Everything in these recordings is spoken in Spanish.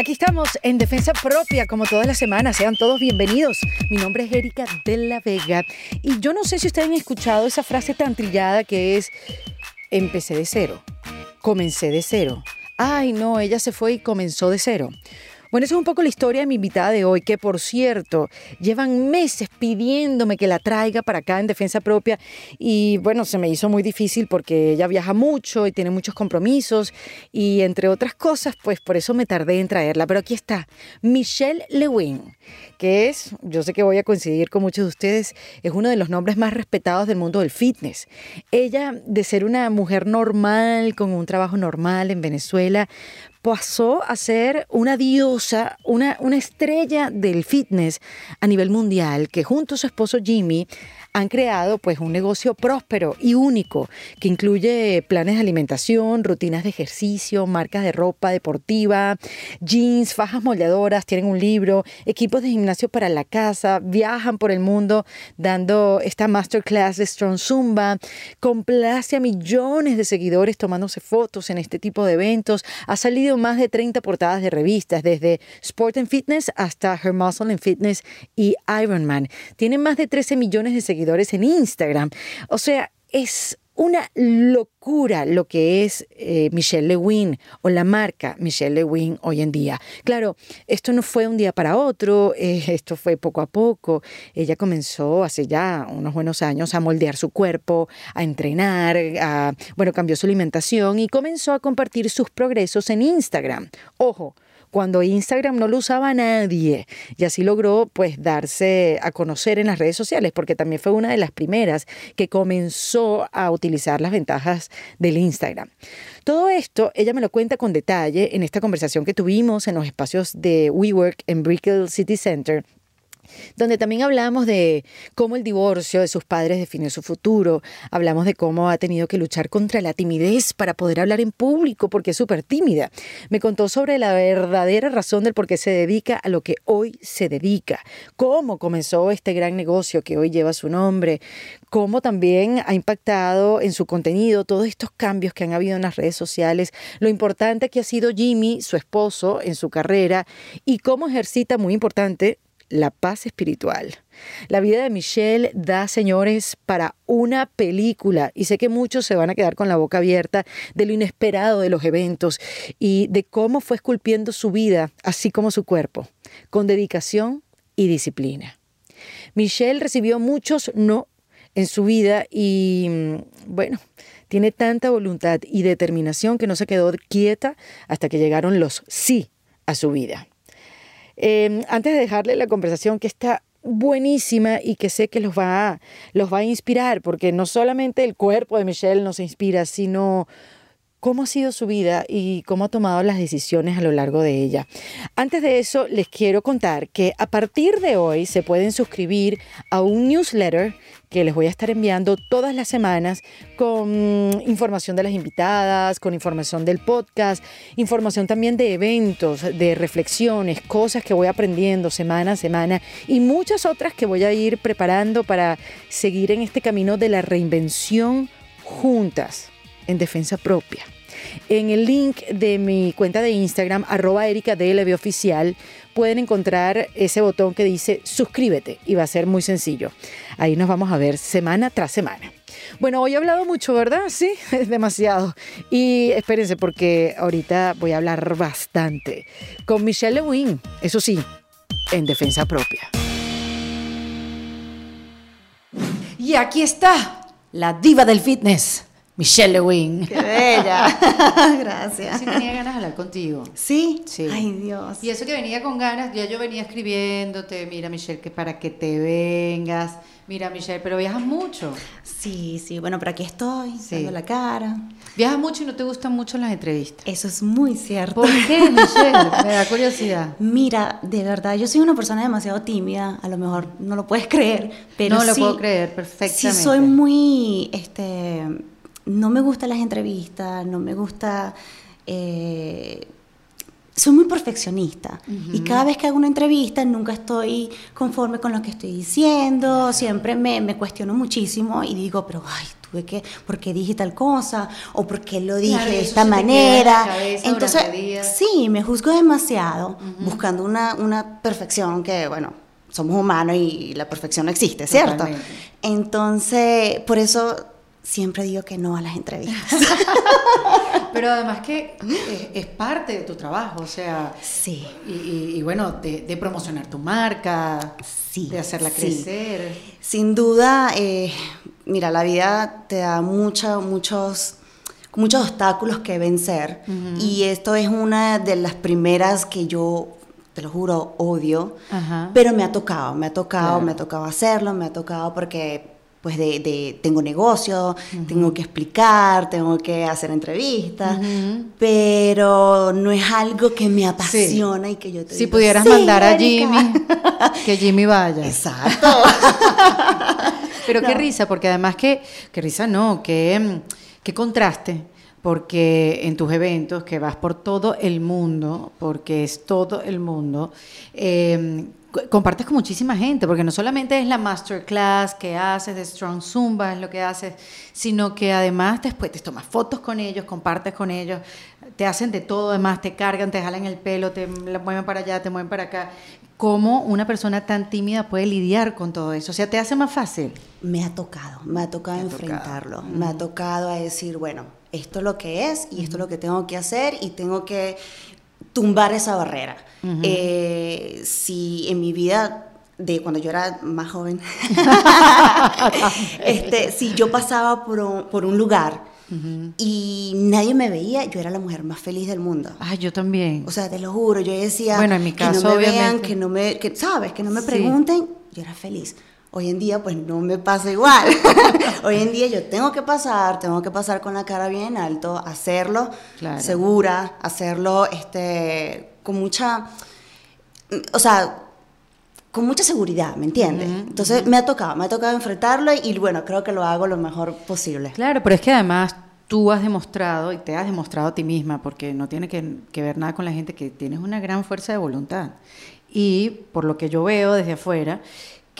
Aquí estamos en Defensa Propia, como todas las semanas. Sean todos bienvenidos. Mi nombre es Erika de la Vega. Y yo no sé si ustedes han escuchado esa frase tan trillada que es, empecé de cero, comencé de cero. Ay, no, ella se fue y comenzó de cero. Bueno, esa es un poco la historia de mi invitada de hoy, que por cierto, llevan meses pidiéndome que la traiga para acá en defensa propia y bueno, se me hizo muy difícil porque ella viaja mucho y tiene muchos compromisos y entre otras cosas, pues por eso me tardé en traerla. Pero aquí está, Michelle Lewin, que es, yo sé que voy a coincidir con muchos de ustedes, es uno de los nombres más respetados del mundo del fitness. Ella, de ser una mujer normal, con un trabajo normal en Venezuela, pasó a ser una diosa, una, una estrella del fitness a nivel mundial, que junto a su esposo Jimmy han creado pues un negocio próspero y único que incluye planes de alimentación, rutinas de ejercicio, marcas de ropa deportiva, jeans, fajas moldeadoras, tienen un libro, equipos de gimnasio para la casa, viajan por el mundo dando esta masterclass de Strong Zumba, complace a millones de seguidores tomándose fotos en este tipo de eventos, ha salido más de 30 portadas de revistas desde Sport and Fitness hasta Her Muscle and Fitness y Ironman. Tienen más de 13 millones de seguidores en Instagram. O sea, es una locura lo que es eh, Michelle Lewin o la marca Michelle Lewin hoy en día. Claro, esto no fue un día para otro, eh, esto fue poco a poco. Ella comenzó hace ya unos buenos años a moldear su cuerpo, a entrenar, a, bueno, cambió su alimentación y comenzó a compartir sus progresos en Instagram. Ojo, cuando Instagram no lo usaba nadie y así logró pues darse a conocer en las redes sociales porque también fue una de las primeras que comenzó a utilizar las ventajas del Instagram. Todo esto ella me lo cuenta con detalle en esta conversación que tuvimos en los espacios de WeWork en Brickell City Center donde también hablamos de cómo el divorcio de sus padres definió su futuro, hablamos de cómo ha tenido que luchar contra la timidez para poder hablar en público porque es súper tímida. Me contó sobre la verdadera razón del por qué se dedica a lo que hoy se dedica, cómo comenzó este gran negocio que hoy lleva su nombre, cómo también ha impactado en su contenido todos estos cambios que han habido en las redes sociales, lo importante que ha sido Jimmy, su esposo, en su carrera. Y cómo ejercita, muy importante, la paz espiritual. La vida de Michelle da, señores, para una película y sé que muchos se van a quedar con la boca abierta de lo inesperado de los eventos y de cómo fue esculpiendo su vida, así como su cuerpo, con dedicación y disciplina. Michelle recibió muchos no en su vida y, mm, bueno, tiene tanta voluntad y determinación que no se quedó quieta hasta que llegaron los sí a su vida. Em, antes de dejarle la conversación que está buenísima y que sé que los va, los va a inspirar, porque no solamente el cuerpo de Michelle nos inspira, sino cómo ha sido su vida y cómo ha tomado las decisiones a lo largo de ella. Antes de eso, les quiero contar que a partir de hoy se pueden suscribir a un newsletter que les voy a estar enviando todas las semanas con información de las invitadas, con información del podcast, información también de eventos, de reflexiones, cosas que voy aprendiendo semana a semana y muchas otras que voy a ir preparando para seguir en este camino de la reinvención juntas en defensa propia. En el link de mi cuenta de Instagram, arroba Oficial, pueden encontrar ese botón que dice suscríbete y va a ser muy sencillo. Ahí nos vamos a ver semana tras semana. Bueno, hoy he hablado mucho, ¿verdad? Sí, es demasiado. Y espérense porque ahorita voy a hablar bastante con Michelle Lewin, eso sí, en defensa propia. Y aquí está, la diva del fitness. Michelle Lewin. Qué bella. Gracias. Sí, tenía ganas de hablar contigo. ¿Sí? Sí. Ay, Dios. Y eso que venía con ganas, ya yo venía escribiéndote, mira Michelle, que para que te vengas. Mira Michelle, pero viajas mucho. Sí, sí, bueno, pero aquí estoy, dando la cara. Viajas mucho y no te gustan mucho las entrevistas. Eso es muy cierto. ¿Por qué, Michelle? Me da curiosidad. Mira, de verdad, yo soy una persona demasiado tímida, a lo mejor no lo puedes creer, pero No sí, lo puedo creer, perfectamente. Sí soy muy, este no me gustan las entrevistas, no me gusta... Eh, soy muy perfeccionista y cada vez que hago una entrevista nunca estoy conforme con lo que estoy diciendo, siempre me, me cuestiono muchísimo y digo, pero ay, tuve que, ¿por qué dije tal cosa? ¿O por qué lo dije Claro, de esta en manera? Entonces, sí, me juzgo demasiado buscando una, una perfección que, bueno, somos humanos y la perfección no existe, ¿cierto? Totalmente. Entonces, por eso siempre digo que no a las entrevistas. Pero además que es, es parte de tu trabajo, o sea, sí. y, y- y bueno, de, de promocionar tu marca, Sí, de hacerla sí. crecer. Sin duda, eh, mira, la vida te da mucha- muchos, muchos obstáculos que vencer y esto es una de las primeras que yo, te lo juro, odio, Ajá. pero me ha tocado, me ha tocado, Claro. me ha tocado hacerlo, me ha tocado porque pues de, de- tengo negocio, tengo que explicar, tengo que hacer entrevistas, pero no es algo que me apasiona y que yo te Si digo, pudieras "Sí, mandar a Erika". Jimmy, que Jimmy vaya. Exacto. Pero qué risa, porque además que, qué risa no, qué, qué contraste, porque en tus eventos, que vas por todo el mundo, porque es todo el mundo, eh, co- compartes con muchísima gente, porque no solamente es la masterclass que haces de Strong Zumba, es lo que haces, sino que además después te tomas fotos con ellos, compartes con ellos, te hacen de todo, además te cargan, te jalan el pelo, te mueven para allá, te mueven para acá. ¿Cómo una persona tan tímida puede lidiar con todo eso? O sea, te hace más fácil. Me ha tocado, me ha tocado Te ha tocado. enfrentarlo, me ha tocado a decir, bueno, esto es lo que es y esto es lo que tengo que hacer y tengo que tumbar esa barrera. Eh, si en mi vida de cuando yo era más joven, este, si yo pasaba por un, por un lugar y nadie me veía, yo era la mujer más feliz del mundo. Ay, yo también. O sea, te lo juro, yo decía Bueno, en mi que caso, no me vean, obviamente. que no me, que, ¿sabes? Que no me Sí. pregunten, yo era feliz. Hoy en día, pues no me pasa igual. Hoy en día yo tengo que pasar, tengo que pasar con la cara bien alto, hacerlo Claro. segura, hacerlo este, con mucha, o sea, con mucha seguridad, ¿me entiendes? Entonces me ha tocado, me ha tocado enfrentarlo y bueno, creo que lo hago lo mejor posible. Claro, pero es que además tú has demostrado y te has demostrado a ti misma, porque no tiene que, que ver nada con la gente, que tienes una gran fuerza de voluntad. Y por lo que yo veo desde afuera,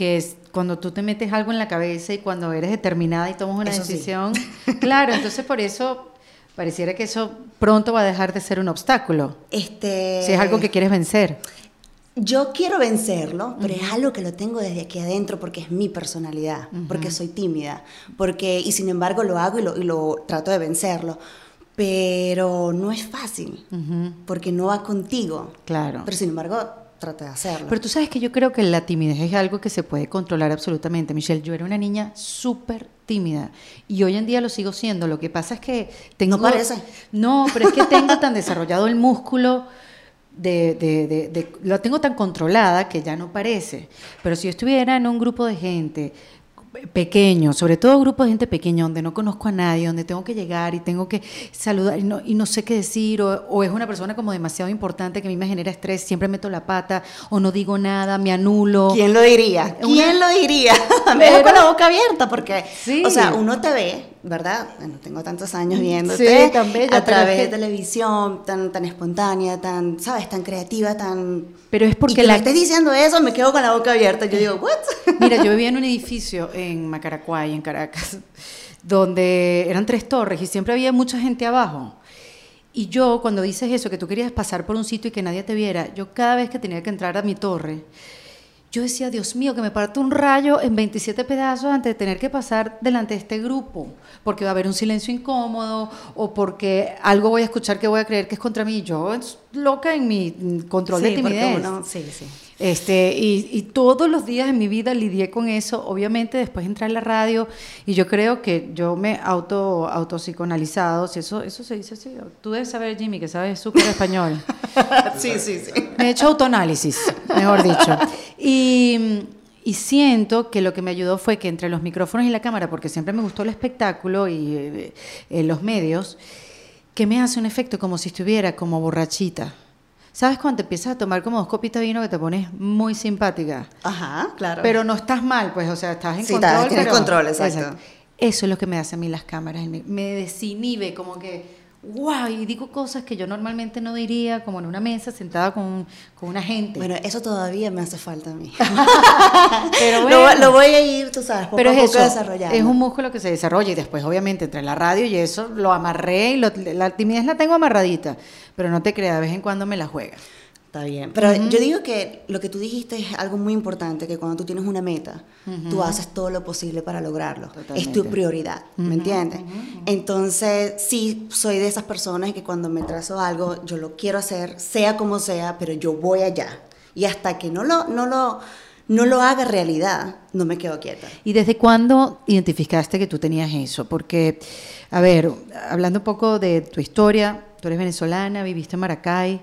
que es cuando tú te metes algo en la cabeza y cuando eres determinada y tomas una Eso sí. decisión, claro, entonces por eso pareciera que eso pronto va a dejar de ser un obstáculo, Este, si es algo que quieres vencer. Yo quiero vencerlo, pero es algo que lo tengo desde aquí adentro porque es mi personalidad, porque soy tímida, porque y sin embargo lo hago y lo, y lo trato de vencerlo, pero no es fácil, porque no va contigo. Claro. Pero sin embargo trato de hacerlo. Pero tú sabes que yo creo que la timidez es algo que se puede controlar absolutamente. Michelle, yo era una niña súper tímida y hoy en día lo sigo siendo. Lo que pasa es que tengo... No parece. No, pero es que tengo tan desarrollado el músculo de, de- de- de- lo tengo tan controlada que ya no parece. Pero si yo estuviera en un grupo de gente pequeño, sobre todo grupos de gente pequeña, donde no conozco a nadie, donde tengo que llegar y tengo que saludar y no, y no sé qué decir, o, o es una persona como demasiado importante que a mí me genera estrés, siempre meto la pata, o no digo nada, me anulo. ¿Quién lo diría? Una- ¿Quién lo diría? Me dejo con la boca abierta porque, Sí. o sea, uno te ve, ¿verdad? Bueno, tengo tantos años viéndote Sí, tan bella, a través que- de televisión, tan, tan espontánea, tan, ¿sabes? Tan creativa, tan... Pero es y porque que la... me estés diciendo eso, me quedo con la boca abierta. Yo digo, ¿what? Mira, yo vivía en un edificio en Macaracuay, en Caracas, donde eran tres torres y siempre había mucha gente abajo. Y yo, cuando dices eso, que tú querías pasar por un sitio y que nadie te viera, yo cada vez que tenía que entrar a mi torre, yo decía, Dios mío, que me parte un rayo en 27 pedazos antes de tener que pasar delante de este grupo, porque va a haber un silencio incómodo o porque algo voy a escuchar que voy a creer que es contra mí. Yo, es loca en mi control de Sí, timidez. uno- sí, sí. Este, y, y todos los días en mi vida lidié con eso. Obviamente, después entré en la radio y yo creo que yo me auto autopsicoanalizado. Si eso, eso se dice así. Tú debes saber, Jimmy, que sabes súper español. sí, sí, sí. Me he hecho autoanálisis, mejor dicho. Y, y siento que lo que me ayudó fue que entre los micrófonos y la cámara, porque siempre me gustó el espectáculo y eh, eh, los medios, que me hace un efecto como si estuviera como borrachita. ¿Sabes cuando te empiezas a tomar como dos copitas de vino que te pones muy simpática? Ajá, claro. Pero no estás mal, pues, o sea, estás en Sí, control. estás- pero- control, exacto. Eso es lo que me hacen a mí las cámaras. Me desinhibe, como que, wow, y digo cosas que yo normalmente no diría, como en una mesa sentada con, con una gente. Bueno, eso todavía me hace falta a mí. pero bueno, lo, lo, voy a ir, tú sabes, poco pero a poco eso, desarrollando. Es un músculo que se desarrolla y después, obviamente, entre la radio y eso, lo amarré y lo, la timidez la tengo amarradita, pero no te creas, de vez en cuando me la juega. Está bien. Pero yo digo que lo que tú dijiste es algo muy importante, que cuando tú tienes una meta, tú haces todo lo posible para lograrlo. Totalmente. Es tu prioridad, ¿me entiendes? Entonces, sí, soy de esas personas que cuando me trazo algo, yo lo quiero hacer, sea como sea, pero yo voy allá. Y hasta que no lo, no lo, no lo haga realidad, no me quedo quieta. ¿Y desde cuándo identificaste que tú tenías eso? Porque, a ver, hablando un poco de tu historia, tú eres venezolana, viviste en Maracay.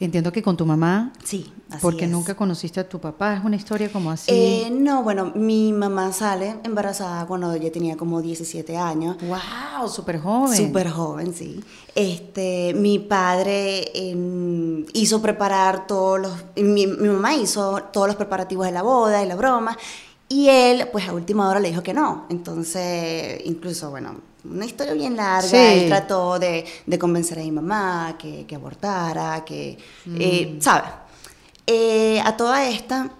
Entiendo que con tu mamá. Sí, así Porque es. nunca conociste a tu papá. Es una historia como así. Eh, no, bueno, mi mamá sale embarazada cuando ella tenía como 17 años. ¡Wow! Súper joven. Súper joven, sí. Este, mi padre eh, hizo preparar todos los. Mi, mi mamá hizo todos los preparativos de la boda y la broma. Y él, pues a última hora le dijo que no. Entonces, incluso, bueno, una historia bien larga. Sí. Él trató de, de convencer a mi mamá que, que abortara, que. eh, ¿Sabes? Eh, a toda esta.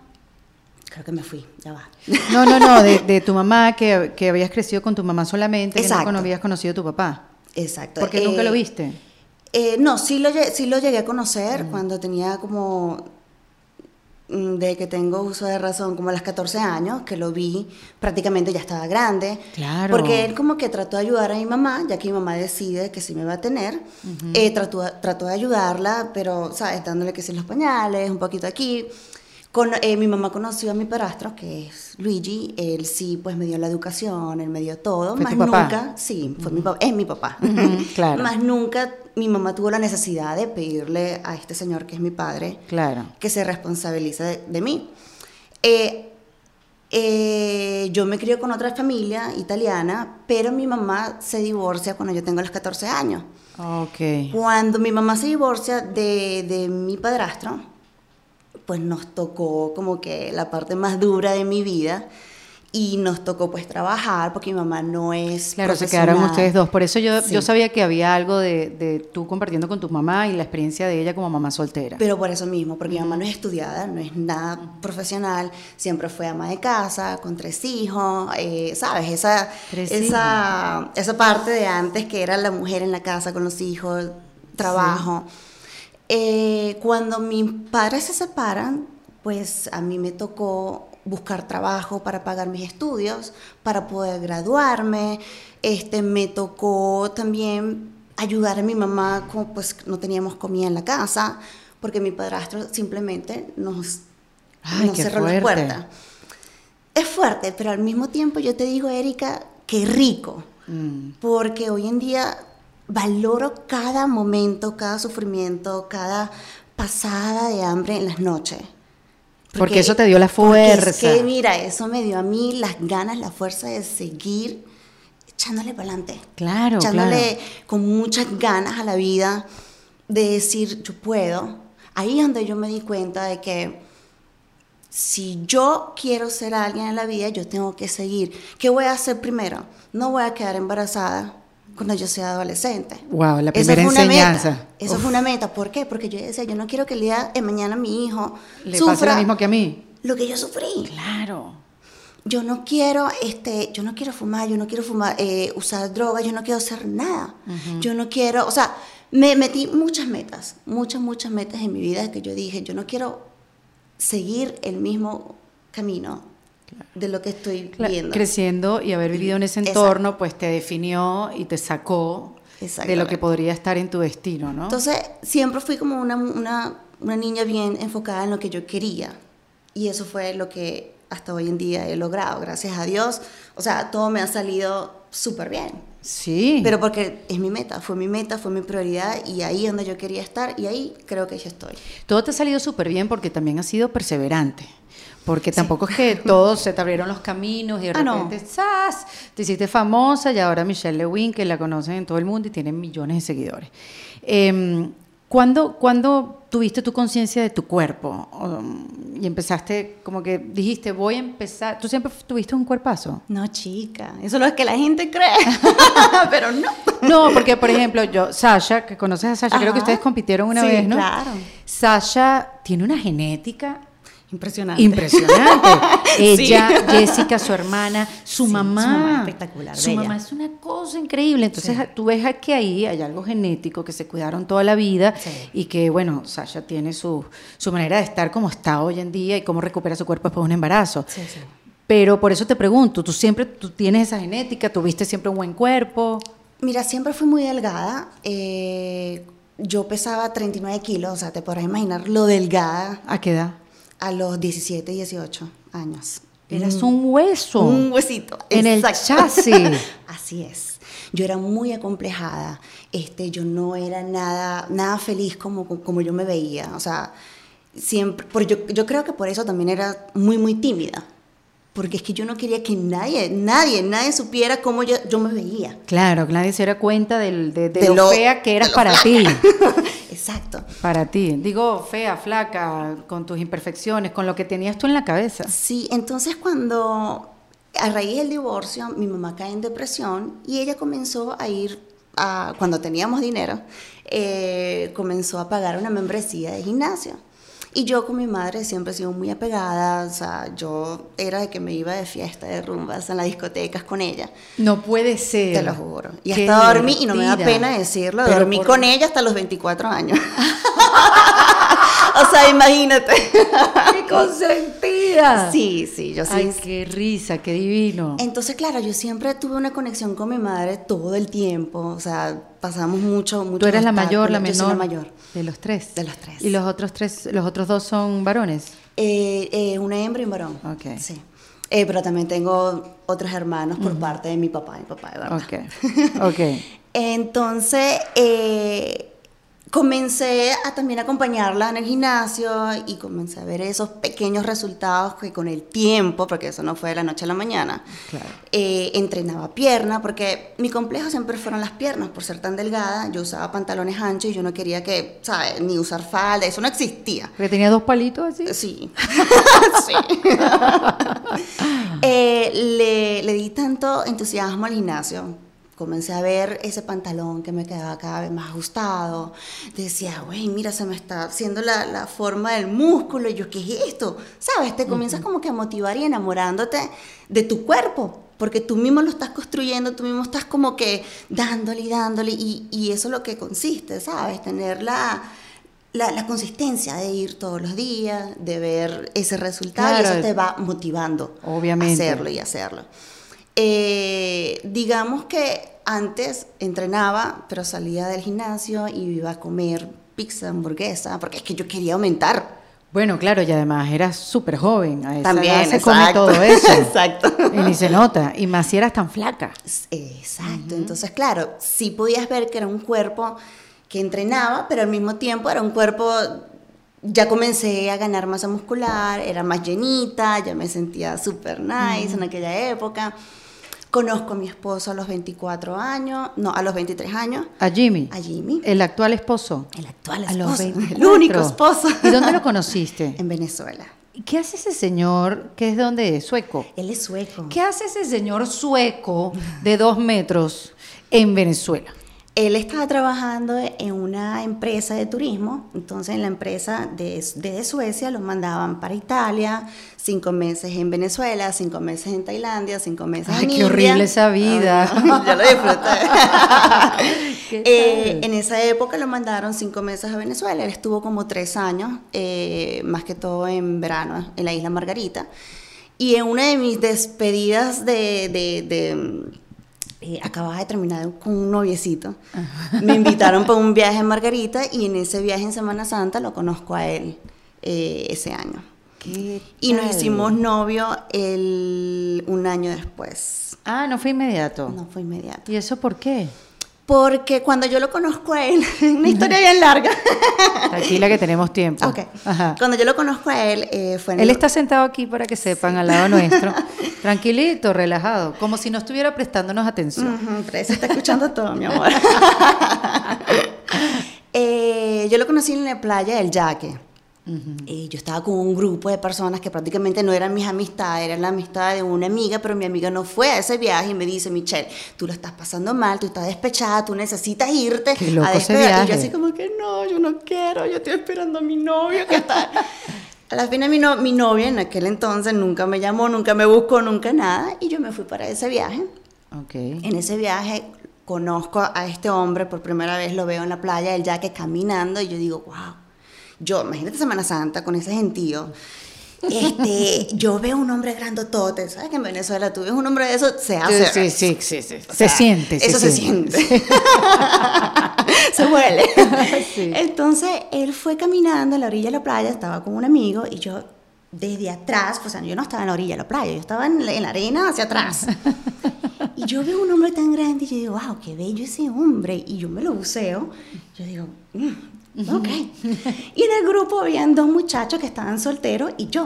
Creo que me fui, ya va. No, no, no, de, de tu mamá, que, que habías crecido con tu mamá solamente, que Exacto. nunca no habías conocido a tu papá. Exacto. Porque nunca Eh, lo viste. Eh, no, sí lo, sí lo llegué a conocer cuando tenía como, mm, de que tengo uso de razón, como a los 14 años, que lo vi, prácticamente ya estaba grande. Claro. Porque él como que trató de ayudar a mi mamá, ya que mi mamá decide que sí me va a tener. Eh, trató, trató de ayudarla, pero, ¿sabes? Dándole que sí los pañales, un poquito aquí. Con, eh, mi mamá conoció a mi padrastro, que es Luigi. Él sí, pues me dio la educación, él me dio todo. ¿Fue más tu papá? nunca, sí, fue mi papá, es mi papá. Claro. Más nunca mi mamá tuvo la necesidad de pedirle a este señor, que es mi padre, Claro. que se responsabilice de, de mí. Eh, eh, yo me crié con otra familia italiana, pero mi mamá se divorcia cuando yo tengo los 14 años. Ok. Cuando mi mamá se divorcia de, de mi padrastro, pues nos tocó como que la parte más dura de mi vida y nos tocó pues trabajar porque mi mamá no es Claro, se quedaron ustedes dos. Por eso yo, Sí. yo sabía que había algo de, de tú compartiendo con tu mamá y la experiencia de ella como mamá soltera. Pero por eso mismo, porque mi mamá no es estudiada, no es nada profesional, siempre fue ama de casa, con tres hijos, eh, ¿sabes? Esa, Tres esa, esa parte de antes que era la mujer en la casa con los hijos, trabajo. Eh, cuando mis padres se separan, pues a mí me tocó buscar trabajo para pagar mis estudios, para poder graduarme. Este, me tocó también ayudar a mi mamá, como pues no teníamos comida en la casa, porque mi padrastro simplemente nos, Ay, nos cerró las fuerte. puertas. Es fuerte, pero al mismo tiempo yo te digo, Erika, qué rico, Mm. porque hoy en día valoro cada momento, cada sufrimiento, cada pasada de hambre en las noches. Porque eso te dio la porque es fuerza. que mira, eso me dio a mí las ganas, la fuerza de seguir echándole para adelante. Claro, echándole claro. con muchas ganas a la vida de decir, yo puedo. Ahí es donde yo me di cuenta de que si yo quiero ser alguien en la vida, yo tengo que seguir. ¿Qué voy a hacer primero? No voy a quedar embarazada cuando yo sea adolescente. Wow, la Eso primera fue una enseñanza. meta. Eso Uf. fue una meta. ¿Por qué? Porque yo decía, yo no quiero que el día de mañana mi hijo Le sufra pasa lo mismo que a mí. lo que yo sufrí. Claro. Yo no quiero, este, yo no quiero fumar, yo no quiero fumar, eh, usar drogas, yo no quiero hacer nada. Yo no quiero, o sea, me metí muchas metas, muchas, muchas metas en mi vida que yo dije, yo no quiero seguir el mismo camino de lo que estoy viendo. Creciendo y haber vivido en ese Exacto. entorno, pues te definió y te sacó de lo que podría estar en tu destino, ¿no? Entonces, siempre fui como una, una, una niña bien enfocada en lo que yo quería. Y eso fue lo que hasta hoy en día he logrado, gracias a Dios. O sea, todo me ha salido súper bien. sí. Pero porque es mi meta, fue mi meta, fue mi prioridad y ahí es donde yo quería estar y ahí creo que ya estoy. Todo te ha salido súper bien porque también has sido perseverante. Porque tampoco es que todos se te abrieron los caminos y de Ah, no. repente ¡zas! te hiciste famosa y ahora Michelle Lewin, que la conocen en todo el mundo y tiene millones de seguidores. Eh, ¿cuándo, cuándo tuviste tu conciencia de tu cuerpo? Um, y empezaste, como que dijiste, voy a empezar. ¿Tú siempre tuviste un cuerpazo? No, chica, eso es lo que la gente cree, pero no. No, porque por ejemplo, yo, Sasha, que conoces a Sasha, creo que ustedes compitieron una Sí, vez, ¿no? claro. Sasha tiene una genética Impresionante. impresionante. Ella, Sí. Jessica, su hermana, su Sí, mamá. su mamá espectacular, Su bella. mamá es una cosa increíble. Entonces, tú ves que ahí hay algo genético que se cuidaron toda la vida Sí. y que, bueno, Sasha tiene su, su manera de estar como está hoy en día y cómo recupera su cuerpo después de un embarazo. Sí, sí. Pero por eso te pregunto, tú siempre tú tienes esa genética, tuviste siempre un buen cuerpo. Mira, siempre fui muy delgada. eh, yo pesaba 39 kilos, o sea, te podrás imaginar lo delgada ¿A qué edad? A los 17, 18 años. Eras un hueso. Un huesito. En el exacto. chasis. Así es. Yo era muy acomplejada. Este, yo no era nada, nada feliz como, como yo me veía. O sea, siempre. por- yo, yo creo que por eso también era muy, muy tímida. Porque es que yo no quería que nadie, nadie, nadie supiera cómo yo, yo me veía. Claro, que nadie se diera cuenta del- de, de De lo, lo- fea que eras para ti. Exacto. Para ti. Digo, fea, flaca, con tus imperfecciones, con lo que tenías tú en la cabeza. Sí, entonces cuando a raíz del divorcio mi mamá cae en depresión y ella comenzó a ir, a, cuando teníamos dinero, eh, comenzó a pagar una membresía de gimnasio. Y yo con mi madre siempre he sido muy apegada, o sea, yo era de que me iba de fiesta, de rumbas en las discotecas con ella, No puede ser. te lo juro. Y Qué hasta dormí, y no me da pena decirlo, dormí por- con ella hasta los 24 años. o sea, imagínate. ¡Qué consentida! Sí, sí, yo sí. Ay, qué risa, qué divino. Entonces, claro, yo siempre tuve una conexión con mi madre todo el tiempo. O sea, pasamos mucho, mucho. ¿Tú eres la mayor, la Yo menor? soy la mayor. De los tres. De los tres. ¿Y los otros tres, los otros dos son varones? Eh, eh, una hembra y un varón. Ok. Sí. Eh, pero también tengo otros hermanos por parte de mi papá, mi papá, de verdad. Ok. Ok. Entonces, eh, comencé a también acompañarla en el gimnasio y comencé a ver esos pequeños resultados que con el tiempo, porque eso no fue de la noche a la mañana, Claro. eh, entrenaba pierna, porque mi complejo siempre fueron las piernas, por ser tan delgada, yo usaba pantalones anchos y yo no quería que, ¿sabes? Ni usar falda, eso no existía. Porque tenía dos palitos así. Sí. sí. Eh, le, le di tanto entusiasmo al gimnasio. Comencé a ver ese pantalón que me quedaba cada vez más ajustado. Decía, güey, mira, se me está haciendo la, la forma del músculo. Y yo, ¿qué es esto? ¿Sabes? Te comienzas como que a motivar y enamorándote de tu cuerpo. Porque tú mismo lo estás construyendo, tú mismo estás como que dándole y dándole. Y, y eso es lo que consiste, ¿sabes? Tener la, la, la consistencia de ir todos los días, de ver ese resultado y Claro. eso te va motivando Obviamente. a hacerlo y hacerlo. Eh, digamos que antes entrenaba, pero salía del gimnasio y iba a comer pizza, hamburguesa, porque es que yo quería aumentar. Bueno, claro, y además eras súper joven. A esa También, edad se come todo eso. Exacto. Y ni se nota. Y más si eras tan flaca. Exacto. Entonces, claro, sí podías ver que era un cuerpo que entrenaba, pero al mismo tiempo era un cuerpo. Ya comencé a ganar masa muscular, era más llenita, ya me sentía súper nice en aquella época. Conozco a mi esposo a los 24 años, no, a los 23 años, A Jimmy. a Jimmy, El actual esposo. el actual A los esposo, el 24. único esposo. ¿Y dónde lo conociste? En Venezuela. ¿Y ¿Qué hace ese señor que es de dónde es? Sueco. Él es sueco. ¿Qué hace ese señor sueco de dos metros en Venezuela? Él estaba trabajando en una empresa de turismo, entonces en la empresa de- desde Suecia lo mandaban para Italia, cinco meses en Venezuela, cinco meses en Tailandia, cinco meses Ay, en qué India. horrible esa vida. Ay, yo lo disfruté. ¿Qué Eh, en esa época lo mandaron cinco meses a Venezuela, él estuvo como tres años, eh, más que todo en verano, en la isla Margarita. Y en una de mis despedidas de... de- de, eh, acababa de terminar con un noviecito. Me invitaron para un viaje en Margarita y en ese viaje en Semana Santa lo conozco a él eh, ese año. ¿Qué Y nos hicimos novio el, un año después. Ah, no fue inmediato. No fue inmediato. ¿Y eso por qué? Porque cuando yo lo conozco a él, una historia bien larga. Tranquila que tenemos tiempo. Ok. Ajá. Cuando yo lo conozco a él, eh, fue en Él el- está sentado aquí para que sepan al lado nuestro. Tranquilito, relajado, como si no estuviera prestándonos atención. Pero se está escuchando todo, mi amor. Eh, yo lo conocí en la playa del Yaque. Y yo estaba con un grupo de personas que prácticamente no eran mis amistades, eran la amistad de una amiga, pero mi amiga no fue a ese viaje y me dice, Michelle, tú lo estás pasando mal, tú estás despechada, tú necesitas irte Qué loco a despegar. Y yo así como que no, yo no quiero, yo estoy esperando a mi novio que está... A la fin mi, no- mi novia en aquel entonces nunca me llamó, nunca me buscó, nunca nada, y yo me fui para ese viaje. Ok. En ese viaje conozco a este hombre por primera vez, lo veo en la playa, el yaque caminando y yo digo, wow. Yo, imagínate Semana Santa con ese gentío. Este, yo veo un hombre grandotote, ¿sabes que en Venezuela tú ves un hombre de eso, se hace. Sí, sí, sí, Se siente. Eso se siente. se huele. Sí. Entonces, él fue caminando a la orilla de la playa, estaba con un amigo y yo desde atrás, pues, o sea, yo no estaba en la orilla de la playa, yo estaba en la, en la arena hacia atrás. Y yo veo un hombre tan grande y yo digo, wow, qué bello ese hombre. Y yo me lo buceo. Yo digo, "Mm, ok. Y en el grupo habían dos muchachos que estaban solteros y yo.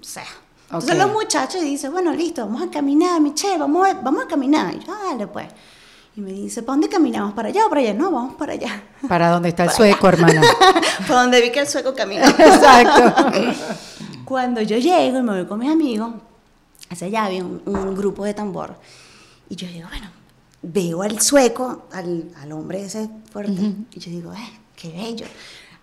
O sea, entonces Ok. los muchachos dicen, bueno, listo, vamos a caminar, Michelle, vamos a, vamos a caminar. Y yo, "Ah, dale pues. Y me dice, ¿para dónde caminamos? ¿Para allá o para allá? No, vamos para allá. Para dónde está el sueco, hermano. Para donde vi que el sueco caminaba. Exacto. Cuando yo llego y me voy con mis amigos, hacia allá había un, un grupo de tambor. Y yo digo, bueno, veo al sueco, al, al hombre ese fuerte, y yo digo, eh, qué bello.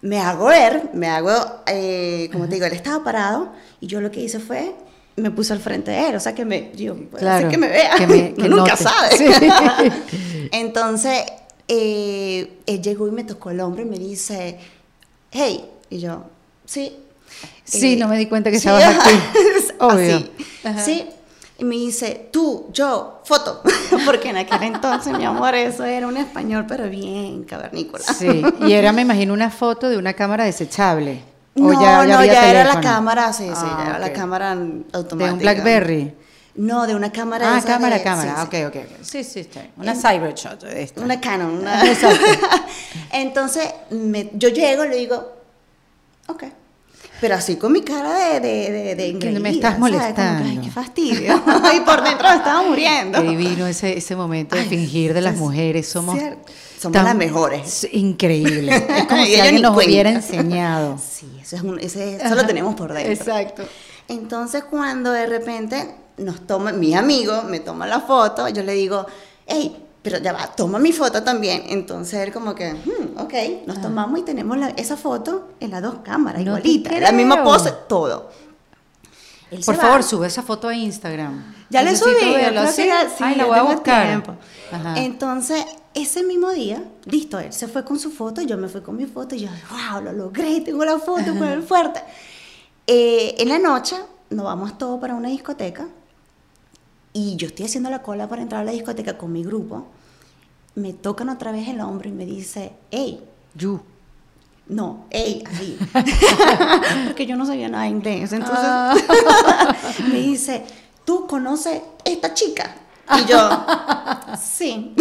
Me hago ver, me hago, eh, como te digo, él estaba parado, y yo lo que hice fue, me puse al frente de él, o sea que me, yo, puede Claro, ser que me vea, que me- uno que nunca sabe. Sí. Entonces, eh, él llegó y me tocó el hombro y me dice, hey, y yo, sí. Sí, Eh, no me di cuenta que sí, estabas aquí. así, Obvio. Ajá. Sí. Y me dice, tú, yo, foto. Porque en aquel entonces, mi amor, eso era un español, pero bien cavernícola. Sí, y era, me imagino, una foto de una cámara desechable. No, O ya, ya no, había ya era la cámara, sí, sí, Ah, ya era la cámara automática. De un Blackberry. No, de una cámara. Ah, esa cámara, de- cámara. sí, sí. ok, ok. Sí, sí, está bien. Una Cybershot de esta. Una Canon. Una... Entonces, me- yo llego y le digo, ok. Pero así con mi cara de, de, de, de me estás molestando. Ay, qué fastidio. y por dentro me estaba muriendo. Qué divino ese, ese momento de Ay, fingir de las es mujeres. Somos. Somos las mejores. Es increíble. Es como si alguien nos cuenta. hubiera enseñado. Sí, eso, es un, ese, eso lo tenemos por dentro. Exacto. Entonces, cuando de repente nos toma, mi amigo me toma la foto, yo le digo, hey, pero ya va, toma mi foto también. Entonces él como que, "Hmm, ok, nos tomamos y tenemos la- esa foto en las dos cámaras, No igualita, la misma pose, todo. Él Por favor, va. sube esa foto a Instagram. Ya le subí, creo ¿sí? Ay, la voy a buscar. Entonces, ese mismo día, listo, él se fue con su foto, yo me fui con mi foto, y yo, wow, lo logré, tengo la foto con el fuerte. Eh, en la noche, nos vamos todos para una discoteca, y yo estoy haciendo la cola para entrar a la discoteca con mi grupo, me tocan otra vez el hombro y me dice, hey, You. no, hey, así. Porque yo no sabía nada de inglés. Entonces Ah. me dice, ¿tú conoces esta chica? Y yo, sí.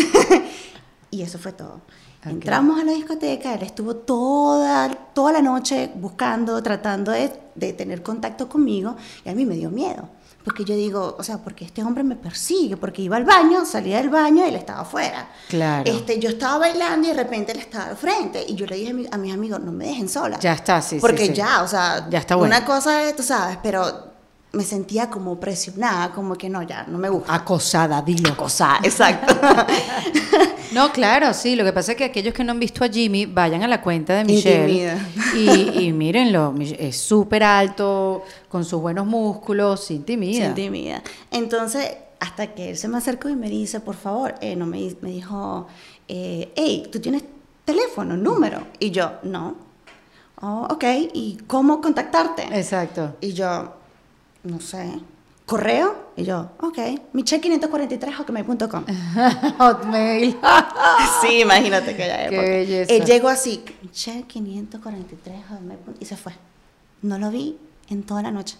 y eso fue todo. Entramos a la discoteca, él estuvo toda, toda la noche buscando, tratando de, de tener contacto conmigo y a mí me dio miedo. Porque yo digo, o sea, porque este hombre me persigue, porque iba al baño, salía del baño y él estaba afuera. Claro. Este, yo estaba bailando y de repente él estaba al frente. Y yo le dije a, mi- a mis amigos, no me dejen sola. Ya está, sí, sí, Porque sí. ya, o sea, Ya está bueno. una cosa es, tú sabes, pero me sentía como presionada, como que no, ya, no me gusta. Acosada, dilo. Acosada, exacto. No, claro, sí. Lo que pasa es que aquellos que no han visto a Jimmy, vayan a la cuenta de Michelle. Y, y mírenlo, es súper alto, con sus buenos músculos, se intimida. Se intimida. Entonces, hasta que él se me acercó y me dice, por favor, eh, no me, me dijo, eh, hey, ¿tú tienes teléfono, número? Y yo, no. Oh, ok, ¿y cómo contactarte? Exacto. Y yo, no sé, ¿correo? Y yo, ok, michelle543hotmail.com. Hotmail. sí, imagínate que ya Qué belleza. Él llegó así, michelle543hotmail.com y se fue. No lo vi en toda la noche.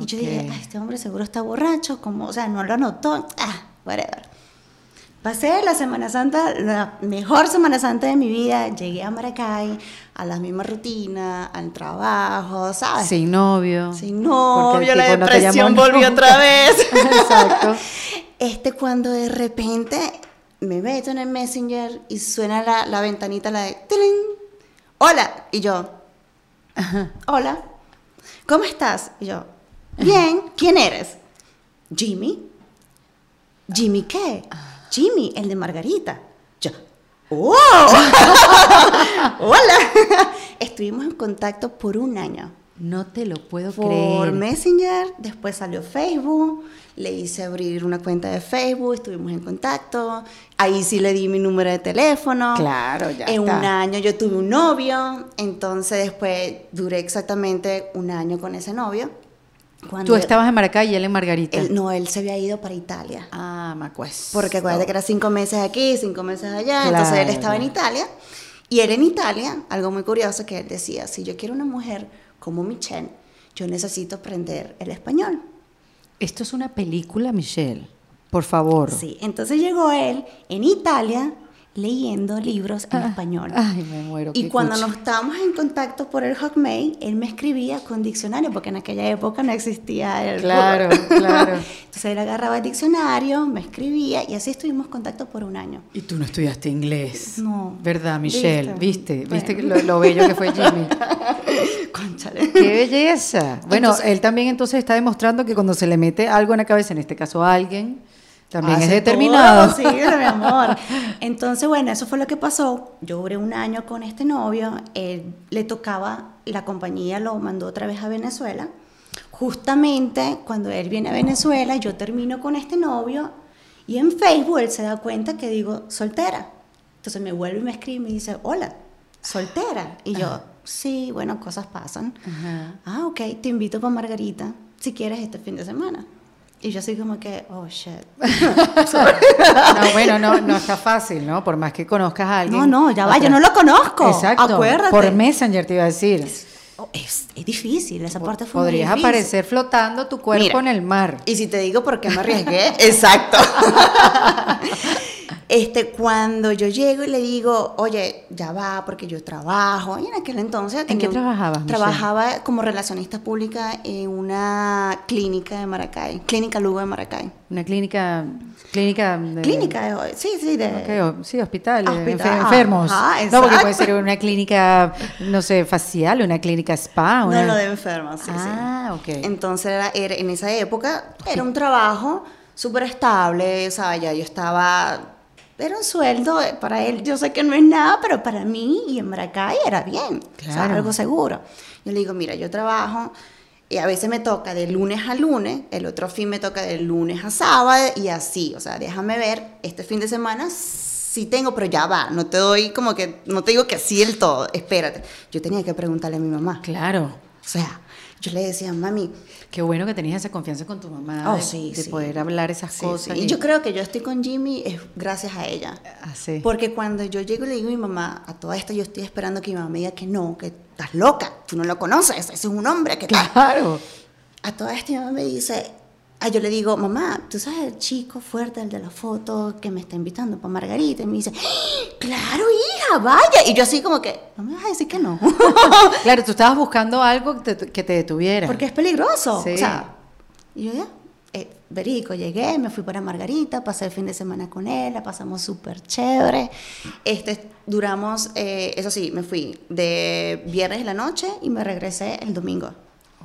Y yo dije. "Ay, este hombre seguro está borracho, como, o sea, no lo anotó. Ah, whatever. Pasé la Semana Santa, la mejor Semana Santa de mi vida. Llegué a Maracay, a la misma rutina, al trabajo, ¿sabes? Sin novio. Sin novio, la no depresión llamó volvió otra vez. Exacto. Este cuando de repente me meto en el Messenger y suena la, la ventanita, la de... "Tilín". Hola. Y yo... Hola, ¿cómo estás? Y yo, bien, ¿quién eres? Jimmy. ¿Jimmy qué? Jimmy, el de Margarita. Yo, ¡oh! ¡Hola! Estuvimos en contacto por un año. No te lo puedo Por creer. Messenger, después salió Facebook, le hice abrir una cuenta de Facebook, estuvimos en contacto. Ahí sí le di mi número de teléfono. Claro, ya En está. un año yo tuve un novio, entonces después duré exactamente un año con ese novio. Cuando Tú estabas en Maracay y él en Margarita. él- no, él se había ido para Italia. Ah, Macues. Porque acuérdate que era cinco meses aquí, cinco meses allá, entonces él Claro. estaba en Italia. Y él en Italia, algo muy curioso que él decía, si yo quiero una mujer como Michelle, yo necesito aprender el español. Esto es una película, Michelle. Por favor. Sí, entonces llegó él en Italia leyendo libros en Ah, español. Ay, me muero. Y cuando cuchi. nos estábamos en contacto por el Hotmail, él me escribía con diccionario, porque en aquella época no existía el Claro, claro. Entonces él agarraba el diccionario, me escribía y así estuvimos en contacto por un año. Y tú no estudiaste inglés. No. ¿Verdad, Michelle? ¿Viste? ¿Viste? ¿Viste Bueno. lo, lo bello que fue Jimmy? Cónchale. ¡Qué belleza! Bueno, Entonces- él también entonces está demostrando que cuando se le mete algo en la cabeza, en este caso a alguien, también es determinado. todo, sí, mi amor. Entonces, bueno, eso fue lo que pasó. Yo duré un año con este novio. Él le tocaba, la compañía lo mandó otra vez a Venezuela. Justamente cuando él viene a Venezuela, yo termino con este novio y en Facebook él se da cuenta que digo soltera. Entonces me vuelve y me escribe y me dice, hola, soltera. Y yo, sí, bueno, cosas pasan. Ajá. Ah, ok, te invito para Margarita si quieres este fin de semana. Y yo así como que, oh, shit. No, bueno, no, no está fácil, ¿no? Por más que conozcas a alguien. No, no, ya va, otra- yo no lo conozco. Exacto. Acuérdate. Por Messenger te iba a decir. Oh, es, es difícil, esa parte fue muy Podrías difícil. aparecer flotando tu cuerpo Mira. en el mar. Y si te digo por qué me arriesgué, exacto. Este, cuando yo llego y le digo, oye, ya va, porque yo trabajo, y en aquel entonces... ¿En qué trabajabas, Michelle? Trabajaba como relacionista pública en una clínica de Maracay, Clínica Lugo de Maracay. Una clínica. Clínica. de- Clínica, de- sí, sí, de... Ok, o- sí, hospital, hospital, enfer- enfermos. ajá, no, porque puede ser una clínica, no sé, facial, una clínica spa. Una... No, lo de enfermos, sí, sí. ah, ok. Entonces, era, era- en esa época era un trabajo súper estable, o sea, ya yo estaba, era un sueldo, eh, para él yo sé que no es nada, pero para mí y en Maracay era bien, o sea, Claro. algo seguro. Yo le digo, mira, yo trabajo, y a veces me toca de lunes a lunes, el otro fin me toca de lunes a sábado y así, o sea, déjame ver, este fin de semana sí tengo, pero ya va, no te doy como que, no te digo que sí el todo, espérate. Yo tenía que preguntarle a mi mamá. Claro. O sea, yo le decía, mami, Qué bueno que tenías esa confianza con tu mamá. Oh, de, sí, de sí. poder hablar esas sí, cosas. sí. y yo creo que yo estoy con Jimmy es gracias a ella. Ah. Porque cuando yo llego y le digo a mi mamá, a toda esta yo estoy esperando que mi mamá me diga que no, que estás loca, tú no lo conoces, ese es un hombre que tal. Claro. A toda esta mi mamá me dice, ah, yo le digo, mamá, tú sabes el chico fuerte, el de la foto que me está invitando para Margarita. Y me dice, "¡Ah! claro, hija, vaya. Y yo así como que, no me vas a decir que no. Claro, tú estabas buscando algo que te, que te detuviera. Porque es peligroso. Sí. O sea, y yo ya, eh, verico, llegué, me fui para Margarita, pasé el fin de semana con él, la pasamos súper chévere. Este, duramos, eh, eso sí, me fui de viernes en la noche y me regresé el domingo.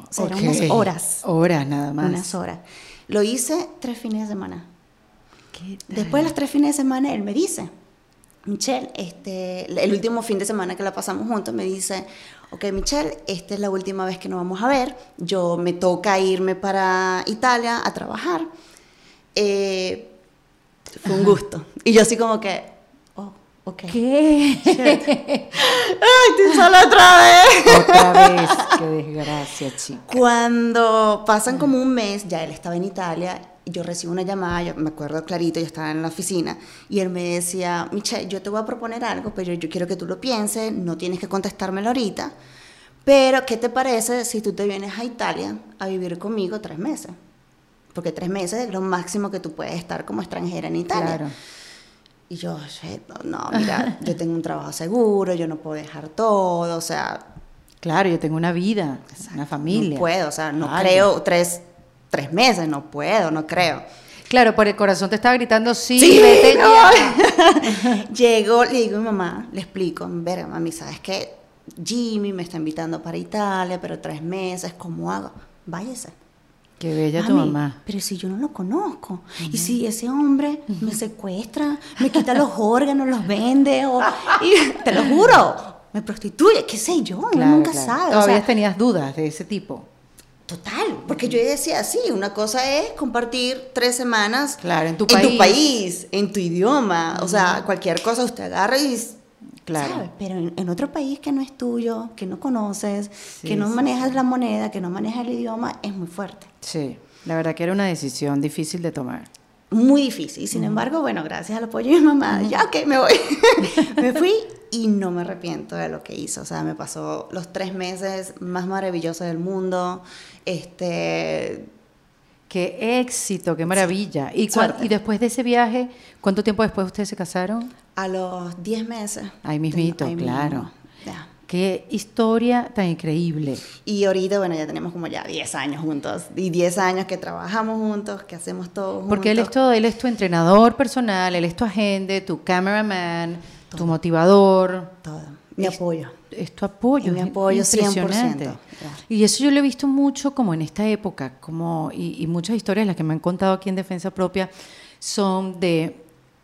O sea, eran Ok. unas horas. Horas nada más. Unas horas. Lo hice tres fines de semana. ¿Qué tal? Después de los tres fines de semana, él me dice, Michelle, este, el último fin de semana que la pasamos juntos, me dice, ok, Michelle, esta es la última vez que nos vamos a ver, yo me toca irme para Italia a trabajar. Eh, fue un gusto. Y yo así como que, oh, ok. ¿Qué? ¡Ay, te sale otra vez! Otra vez. Qué desgracia, chica. Cuando pasan como un mes, ya él estaba en Italia, yo recibo una llamada, yo me acuerdo clarito, yo estaba en la oficina, y él me decía, Michelle, yo te voy a proponer algo, pero yo quiero que tú lo pienses, no tienes que contestármelo ahorita, pero ¿qué te parece si tú te vienes a Italia a vivir conmigo tres meses? Porque tres meses es lo máximo que tú puedes estar como extranjera en Italia. Claro. Y yo, "Shit, no, mira, yo tengo un trabajo seguro, yo no puedo dejar todo, o sea, Claro, yo tengo una vida, una familia. no puedo, o sea, no creo tres, tres meses, no puedo, no creo. Claro, por el corazón te estaba gritando, sí, Sí, vete no. Llego, le digo a mi mamá, le explico, verga, mami, ¿sabes qué? Jimmy me está invitando para Italia, pero tres meses, ¿cómo hago? Váyase. Qué bella tu mamá. Pero si yo no lo conozco, y si ese hombre me secuestra, me quita los órganos, los vende, o, y te lo juro, me prostituye, qué sé yo, Claro, nunca claro. sabe. o Todavía sea, tenías dudas de ese tipo. Total, porque yo decía, sí, una cosa es compartir tres semanas Claro, en tu en país. tu país, en tu idioma, o sea, cualquier cosa usted agarra y... Claro. ¿sabe? Pero en, en otro país que no es tuyo, que no conoces, Sí, que no sí, manejas la moneda, que no manejas el idioma, es muy fuerte. Sí, la verdad que era una decisión difícil de tomar. Muy difícil. Sin embargo, bueno, gracias al apoyo de mi mamá, ya ok, me voy. me fui y no me arrepiento de lo que hizo. O sea, me pasó los tres meses más maravillosos del mundo. Este, Qué éxito, qué maravilla. ¿Y, después de ese viaje, cuánto tiempo después ustedes se casaron? a los 10 meses. Ahí mismito, Ahí claro. Qué historia tan increíble. Y ahorita, bueno, ya tenemos como ya 10 años juntos. Y 10 años que trabajamos juntos, que hacemos todo juntos. Porque él es todo, él es tu entrenador personal, él es tu agente, tu cameraman, tu motivador, Todo. Mi Es- apoyo. es tu apoyo. Y mi es apoyo 100%, impresionante. Y eso yo lo he visto mucho como en esta época, como, y, y muchas historias, las que me han contado aquí en Defensa Propia, son de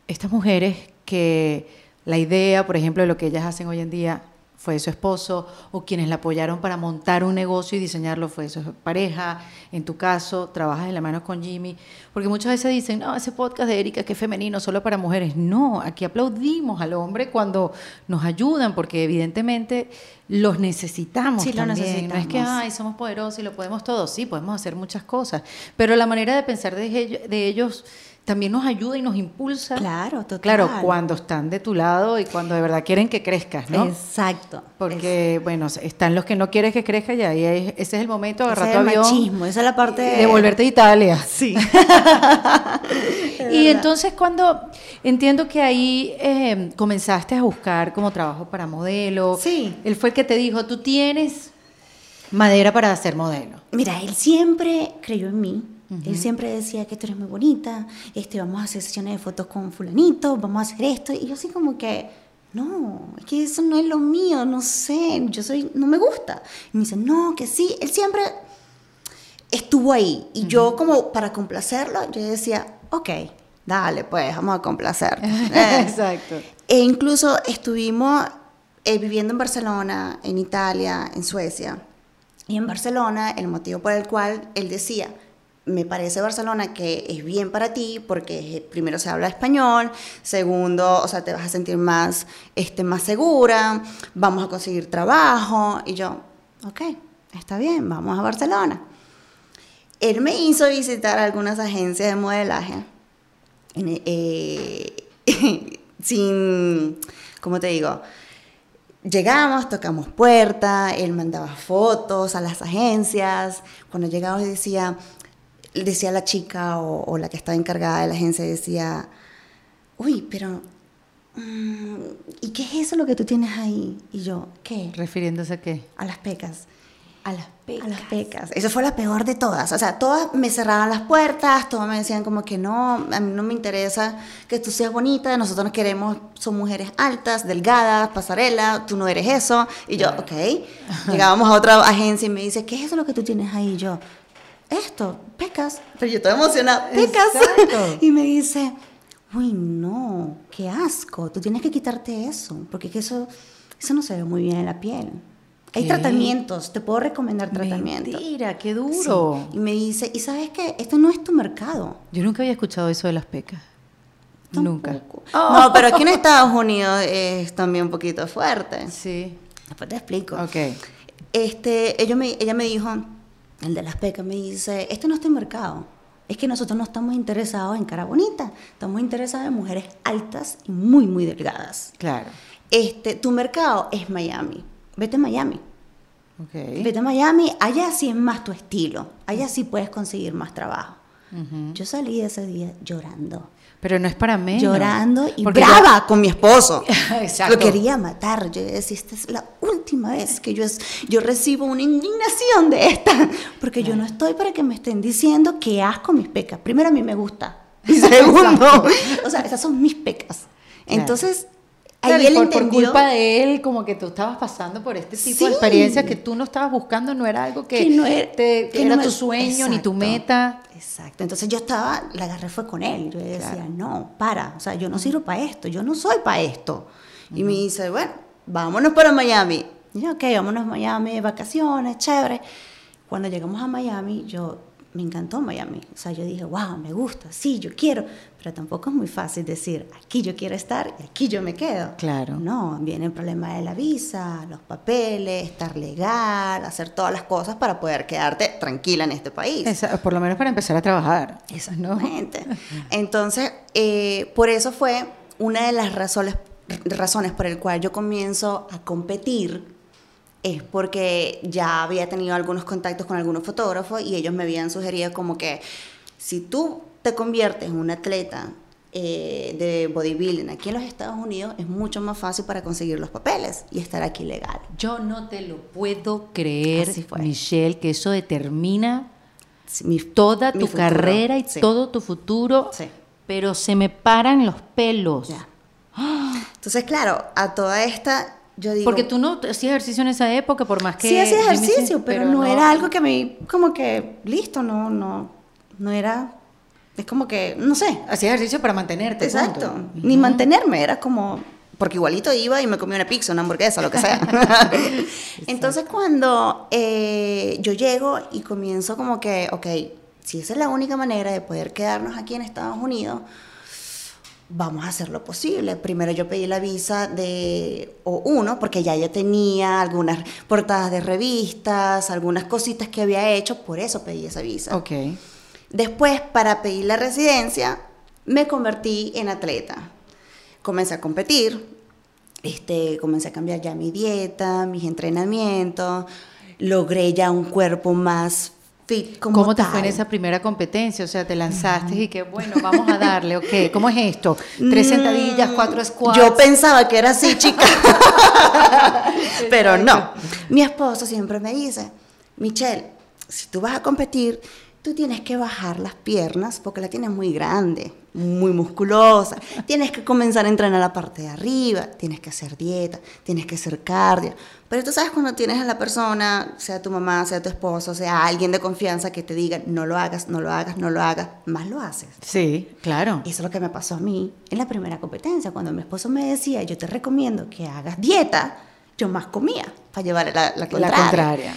estas mujeres que la idea, por ejemplo, de lo que ellas hacen hoy en día fue su esposo, o quienes la apoyaron para montar un negocio y diseñarlo fue su pareja. En tu caso, trabajas de la mano con Jimmy, porque muchas veces dicen, no, ese podcast de Erika que es femenino, solo para mujeres. No, aquí aplaudimos al hombre cuando nos ayudan, porque evidentemente los necesitamos Sí, lo también. No es que, necesitamos. ay, somos poderosos y lo podemos todo. Sí, podemos hacer muchas cosas, pero la manera de pensar de ellos también nos ayuda y nos impulsa. Claro, total. Claro, cuando están de tu lado y cuando de verdad quieren que crezcas, ¿no? Exacto. Porque, bueno, están los que no quieres que crezca y ahí es- ese es el momento, Ese agarrar es tu avión machismo, esa es la parte y devolverte a Italia. Sí. Y entonces cuando entiendo que ahí eh, comenzaste a buscar como trabajo para modelo, Sí. él fue el que te dijo, tú tienes madera para hacer modelo. Mira, él siempre creyó en mí. Él siempre decía que tú eres muy bonita, este, vamos a hacer sesiones de fotos con fulanito, vamos a hacer esto. Y yo así como que, no, es que eso no es lo mío, no sé, yo soy, no me gusta. Y me dice, no, que sí. Él siempre estuvo ahí. Y yo como para complacerlo, yo decía, ok, dale, pues, vamos a complacer. Exacto. e incluso estuvimos eh, viviendo en Barcelona, en Italia, en Suecia. Y en Barcelona, el motivo por el cual él decía, me parece Barcelona que es bien para ti porque primero se habla español, segundo, o sea, te vas a sentir más, este, más segura, vamos a conseguir trabajo. Y yo, ok, está bien, vamos a Barcelona. Él me hizo visitar algunas agencias de modelaje eh, sin, ¿cómo te digo? Llegamos, tocamos puerta, él mandaba fotos a las agencias. Cuando llegamos decía, decía la chica o, o la que estaba encargada de la agencia, decía, uy, pero, mm, ¿y qué es eso lo que tú tienes ahí? Y yo, ¿qué? ¿Refiriéndose a qué? A las pecas. A las A las pecas. Esa fue la peor de todas. O sea, todas me cerraban las puertas, todas me decían como que no, a mí no me interesa que tú seas bonita, nosotros nos queremos, son mujeres altas, delgadas, pasarela, tú no eres eso. Y yo, ok. Llegábamos a otra agencia y me dice, ¿qué es eso lo que tú tienes ahí? Y yo, esto, pecas. Pero yo estoy emocionada, pecas. Exacto. y me dice, uy, no, qué asco, tú tienes que quitarte eso, porque que eso, eso no se ve muy bien en la piel. Hay tratamientos, te puedo recomendar tratamientos. Mentira, qué Sí. duro. Y me dice, ¿y sabes qué? Esto no es tu mercado. Yo nunca había escuchado eso de las pecas. Nunca. Tampoco. No, pero aquí en Estados Unidos es también un poquito fuerte. Sí. Después te explico. Ok. Este, ella me, ella me dijo, el de las pecas, me dice, este no es tu mercado. Es que nosotros no estamos interesados en cara bonita, estamos interesados en mujeres altas y muy, muy delgadas. Claro. Este, tu mercado es Miami. Vete a Miami. Ok. Vete a Miami, allá sí es más tu estilo, allá sí puedes conseguir más trabajo. Yo salí ese día llorando. Pero no es para menos. Llorando y Porque brava con mi esposo. Exacto. Lo quería matar. Yo decía, esta es la última vez que yo, es- yo recibo una indignación de esta. Porque yo no estoy para que me estén diciendo que asco mis pecas. Primero, a mí me gusta. Y segundo, o sea, esas son mis pecas. Entonces, Claro, y él por, por entendió culpa de él, como que tú estabas pasando por este tipo de Sí. experiencias que tú no estabas buscando, no era algo que, que no era, te- que era no tu sueño ni tu Exacto, meta. Exacto. Entonces yo estaba, la agarré fue con él. Yo le decía, Claro. no, para, o sea, yo no sirvo para esto, yo no soy para esto. Y me dice, bueno, vámonos para Miami. Y yo, ok, vámonos a Miami, vacaciones, chévere. Cuando llegamos a Miami, yo me encantó Miami. O sea, yo dije, wow, me gusta, sí, yo quiero. Pero tampoco es muy fácil decir, aquí yo quiero estar y aquí yo me quedo. Claro. No, viene el problema de la visa, los papeles, estar legal, hacer todas las cosas para poder quedarte tranquila en este país. Esa- por lo menos para empezar a trabajar. ¿no? Exactamente. Entonces, eh, por eso fue una de las razones, razones por el cual yo comienzo a competir es porque ya había tenido algunos contactos con algunos fotógrafos y ellos me habían sugerido como que si tú te conviertes en un atleta eh, de bodybuilding aquí en los Estados Unidos es mucho más fácil para conseguir los papeles y estar aquí legal. Yo no te lo puedo creer. Michelle, que eso determina Sí, mi- toda mi tu futuro. carrera y Sí. todo tu futuro, Sí. pero se me paran los pelos. Ya. Entonces, claro, a toda esta yo digo Porque tú no hacías ejercicio en esa época, por más que... sí hacía ejercicio, pero, no, era algo que me, como que, listo, no, no, no era, es como que, no sé, Hacías ejercicio para mantenerte. exacto, punto. ni mantenerme, era como, porque igualito iba y me comía una pizza, una hamburguesa, lo que sea. Entonces cuando eh, yo llego y comienzo como que, ok, si esa es la única manera de poder quedarnos aquí en Estados Unidos, vamos a hacer lo posible. Primero yo pedí la visa de O1, porque ya yo tenía algunas portadas de revistas, algunas cositas que había hecho, por eso pedí esa visa. Ok. Después, para pedir la residencia, me convertí en atleta. Comencé a competir, este, comencé a cambiar ya mi dieta, mis entrenamientos, logré ya un cuerpo más fit como ¿Cómo te fue en esa primera competencia? O sea, te lanzaste y que, bueno, vamos a darle, ok. ¿Cómo es esto? Tres sentadillas, cuatro squats. Mm, Yo pensaba que era así, chica. Pero no. Mi esposo siempre me dice, Michelle, si tú vas a competir, tú tienes que bajar las piernas porque la tienes muy grande, muy musculosa. Tienes que comenzar a entrenar la parte de arriba, tienes que hacer dieta, tienes que hacer cardio. Pero tú sabes cuando tienes a la persona, sea tu mamá, sea tu esposo, sea alguien de confianza que te diga, no lo hagas, no lo hagas, no lo hagas, más lo haces. Sí, claro. Eso es lo que me pasó a mí en la primera competencia. Cuando mi esposo me decía, yo te recomiendo que hagas dieta, yo más comía para llevar la, la contraria. La contraria.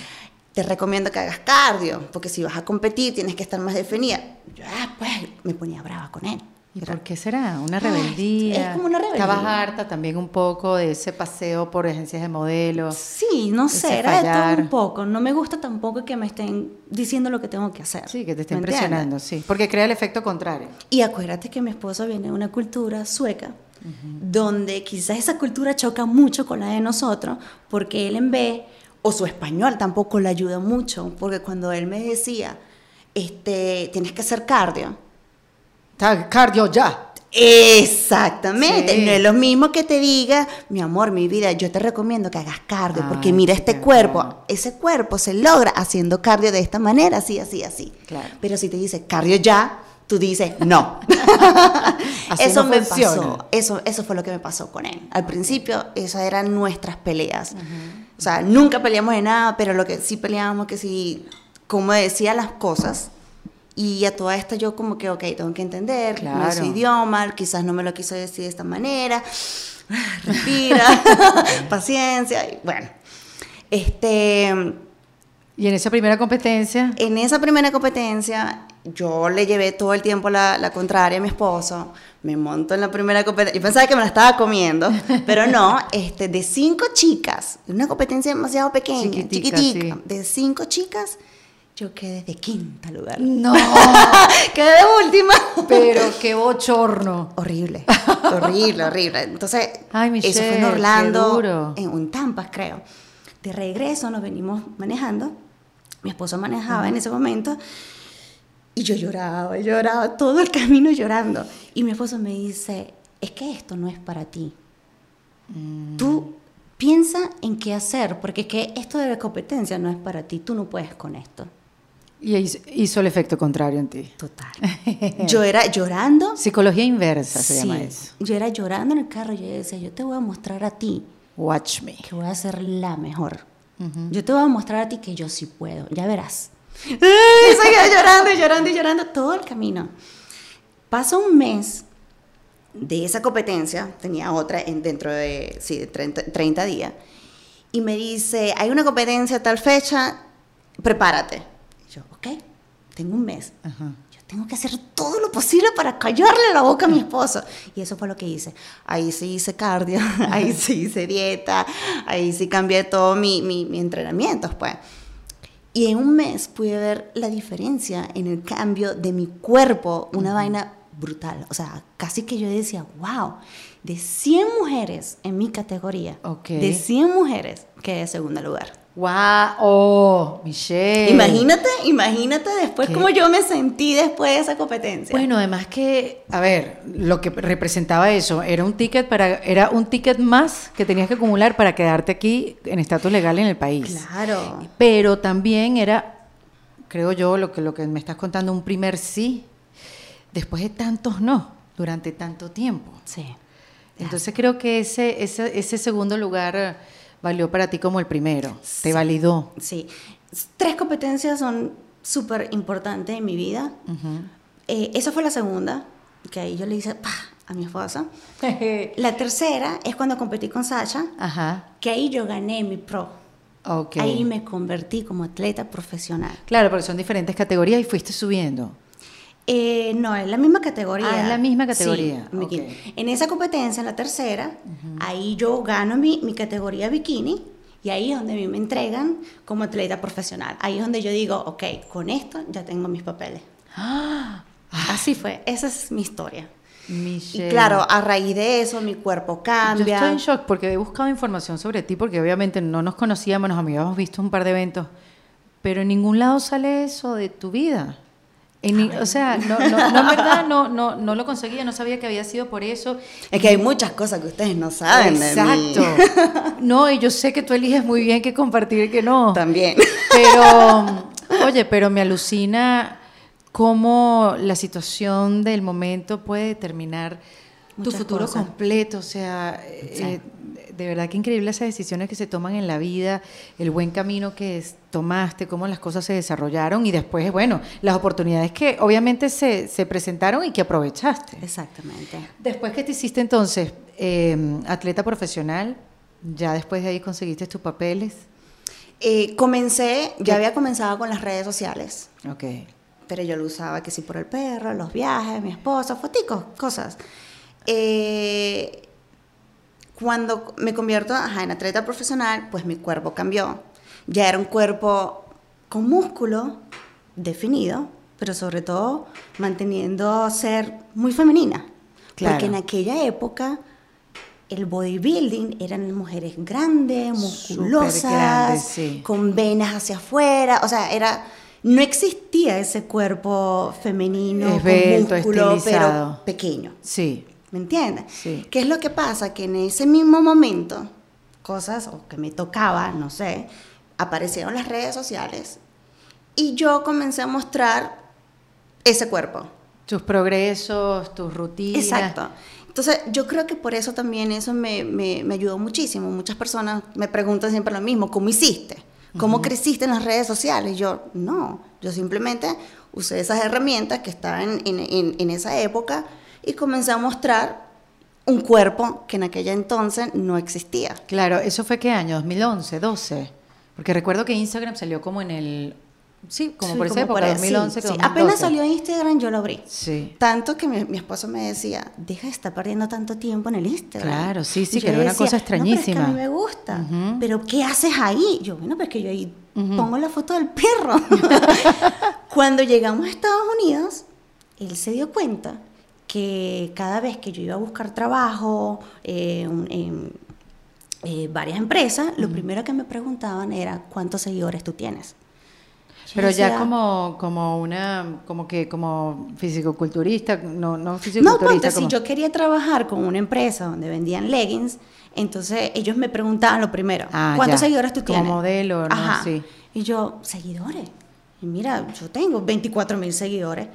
Te recomiendo que hagas cardio, porque si vas a competir tienes que estar más definida. Yo, ah, pues, me ponía brava con él. ¿Y Era- por qué será? Una Ay, rebeldía. es como una rebeldía. Estabas harta también un poco de ese paseo por agencias de modelos. Sí, no sé, era de todo un poco. No me gusta tampoco que me estén diciendo lo que tengo que hacer. Sí, que te estén presionando, sí. Porque crea el efecto contrario. Y acuérdate que mi esposo viene de una cultura sueca, donde quizás esa cultura choca mucho con la de nosotros, porque él en vez, o su español tampoco le ayuda mucho, porque cuando él me decía, este, tienes que hacer cardio. Cardio ya. Exactamente, Sí. no es lo mismo que te diga, mi amor, mi vida, yo te recomiendo que hagas cardio, porque mira este claro. cuerpo, ese cuerpo se logra haciendo cardio de esta manera, así, así, así. Claro. Pero si te dice cardio ya, tú dices no. Eso no me funciona. pasó, eso, eso fue lo que me pasó con él. Al principio, esas eran nuestras peleas. O sea, nunca peleamos de nada, pero lo que sí peleábamos, que sí, como decía las cosas, y a toda esta yo como que, ok, tengo que entender, no es su Claro. idioma, quizás no me lo quiso decir de esta manera, respira, paciencia, y bueno. Este, Y en esa primera competencia, en esa primera competencia, yo le llevé todo el tiempo la, la contraria a mi esposo. Me monto en la primera competencia. Yo pensaba que me la estaba comiendo, pero no. Este, de cinco chicas, una competencia demasiado pequeña, Chiquitica, chiquitica, sí. de cinco chicas, yo quedé de quinta lugar. no, quedé de última. pero qué bochorno. Horrible, horrible, horrible. Entonces, Ay, eso fue Michelle, en Orlando, en un Tampa, creo. De regreso nos venimos manejando. Mi esposo manejaba en ese momento. Y yo lloraba, lloraba, todo el camino llorando. Y mi esposo me dice, es que esto no es para ti. Mm. Tú piensa en qué hacer, porque es que esto de la competencia no es para ti, tú no puedes con esto. Y hizo, el efecto contrario en ti. Total. Yo era llorando. Psicología inversa se llama eso. Yo era llorando en el carro y yo decía, yo te voy a mostrar a ti. Watch me. Que voy a ser la mejor. Yo te voy a mostrar a ti que yo sí puedo. Ya verás. Seguía llorando y llorando y llorando todo el camino. Pasa un mes de esa competencia, tenía otra en, dentro de, sí, de 30, días, y me dice, hay una competencia a tal fecha, prepárate. yo, ok, tengo un mes. Yo tengo que hacer todo lo posible para callarle la boca a mi esposo. Y eso fue lo que hice. Ahí sí hice cardio, ahí sí hice dieta, ahí sí cambié todo mi, mi, mi entrenamiento, pues. Y en un mes pude ver la diferencia en el cambio de mi cuerpo, una vaina brutal. O sea, casi que yo decía, wow, de 100 mujeres en mi categoría, de 100 mujeres, quedé en segundo lugar. ¡Wow! ¡Oh, Michelle! Imagínate, imagínate después cómo yo me sentí después de esa competencia. Bueno, además que, a ver, lo que representaba eso, era un ticket para, era un ticket más que tenías que acumular para quedarte aquí en estatus legal en el país. Claro. Pero también era, creo yo, lo que, lo que me estás contando, un primer sí, después de tantos no, durante tanto tiempo. Sí. Entonces creo que ese, ese, ese segundo lugar valió para ti como el primero, te validó. Sí, tres competencias son súper importantes en mi vida. Eh, esa fue la segunda, que ahí yo le hice a mi esposa. la tercera es cuando competí con Sasha, que ahí yo gané mi pro. Okay. Ahí me convertí como atleta profesional. Claro, porque son diferentes categorías y fuiste subiendo. Eh, no, es la misma categoría. Ah, es la misma categoría. En esa competencia, en la tercera, ahí yo gano mi, mi, categoría bikini y ahí es donde a mí me entregan como atleta profesional. Ahí es donde yo digo, ok, con esto ya tengo mis papeles. Ah, Así fue, esa es mi historia. Y claro, a raíz de eso mi cuerpo cambia. Yo estoy en shock porque he buscado información sobre ti porque obviamente no nos conocíamos, nos habíamos visto un par de eventos, pero en ningún lado sale eso de tu vida o sea, no, no, no, verdad, no, no, no lo conseguía, no sabía que había sido por eso. Es que hay muchas cosas que ustedes no saben. Exacto. No, y yo sé que tú eliges muy bien qué compartir y qué no. También. Pero, oye, pero me alucina cómo la situación del momento puede determinar tu futuro completo. O sea, eh, de verdad que increíble esas decisiones que se toman en la vida, el buen camino que tomaste, cómo las cosas se desarrollaron y después, bueno, las oportunidades que obviamente se, presentaron y que aprovechaste. Exactamente. Después que te hiciste entonces em, atleta profesional, ya después de ahí conseguiste tus papeles. Eh, comencé, ya había comenzado con las redes sociales. Ok. Pero yo lo usaba que sí por el perro, los viajes, mi esposa, foticos, cosas. Eh, cuando me convierto en atleta profesional, pues mi cuerpo cambió. Ya era un cuerpo con músculo definido, pero sobre todo manteniendo ser muy femenina. Porque en aquella época el bodybuilding eran mujeres grandes, musculosas, con venas hacia afuera, o sea, era no existía ese cuerpo femenino con músculo, pero pequeño. Sí. ¿Me entiendes? Sí. ¿Qué es lo que pasa? Que en ese mismo momento, cosas o que me tocaba, no sé, aparecieron las redes sociales y yo comencé a mostrar ese cuerpo. Tus progresos, tus rutinas. Exacto. Entonces, yo creo que por eso también eso me, me, me ayudó muchísimo. Muchas personas me preguntan siempre lo mismo, ¿cómo hiciste? ¿Cómo creciste en las redes sociales? Yo, no, yo simplemente usé esas herramientas que estaban en, en, en esa época y comencé a mostrar un cuerpo que en aquella entonces no existía. Claro, ¿eso fue qué año? ¿2011, 12? Porque recuerdo que Instagram salió como en el... Sí, como por esa época, 2011, sí, Apenas salió Instagram, yo lo abrí. Sí. Tanto que mi, esposo me decía, deja de estar perdiendo tanto tiempo en el Instagram. Claro, sí, sí, que era una cosa extrañísima. No, pero es que a mí me gusta. Pero ¿qué haces ahí? Yo, bueno, pues que yo ahí pongo la foto del perro. Cuando llegamos a Estados Unidos, él se dio cuenta que cada vez que yo iba a buscar trabajo eh, en eh, varias empresas, lo primero que me preguntaban era cuántos seguidores tú tienes. Pero ya como, como una, como que como fisicoculturista, no, no fisicoculturista. No, si yo quería trabajar con una empresa donde vendían leggings, entonces ellos me preguntaban lo primero, ah, ¿cuántos seguidores tú tienes? Como modelo, ¿no? Sí. Y yo, seguidores. Y mira, yo tengo 24 mil seguidores.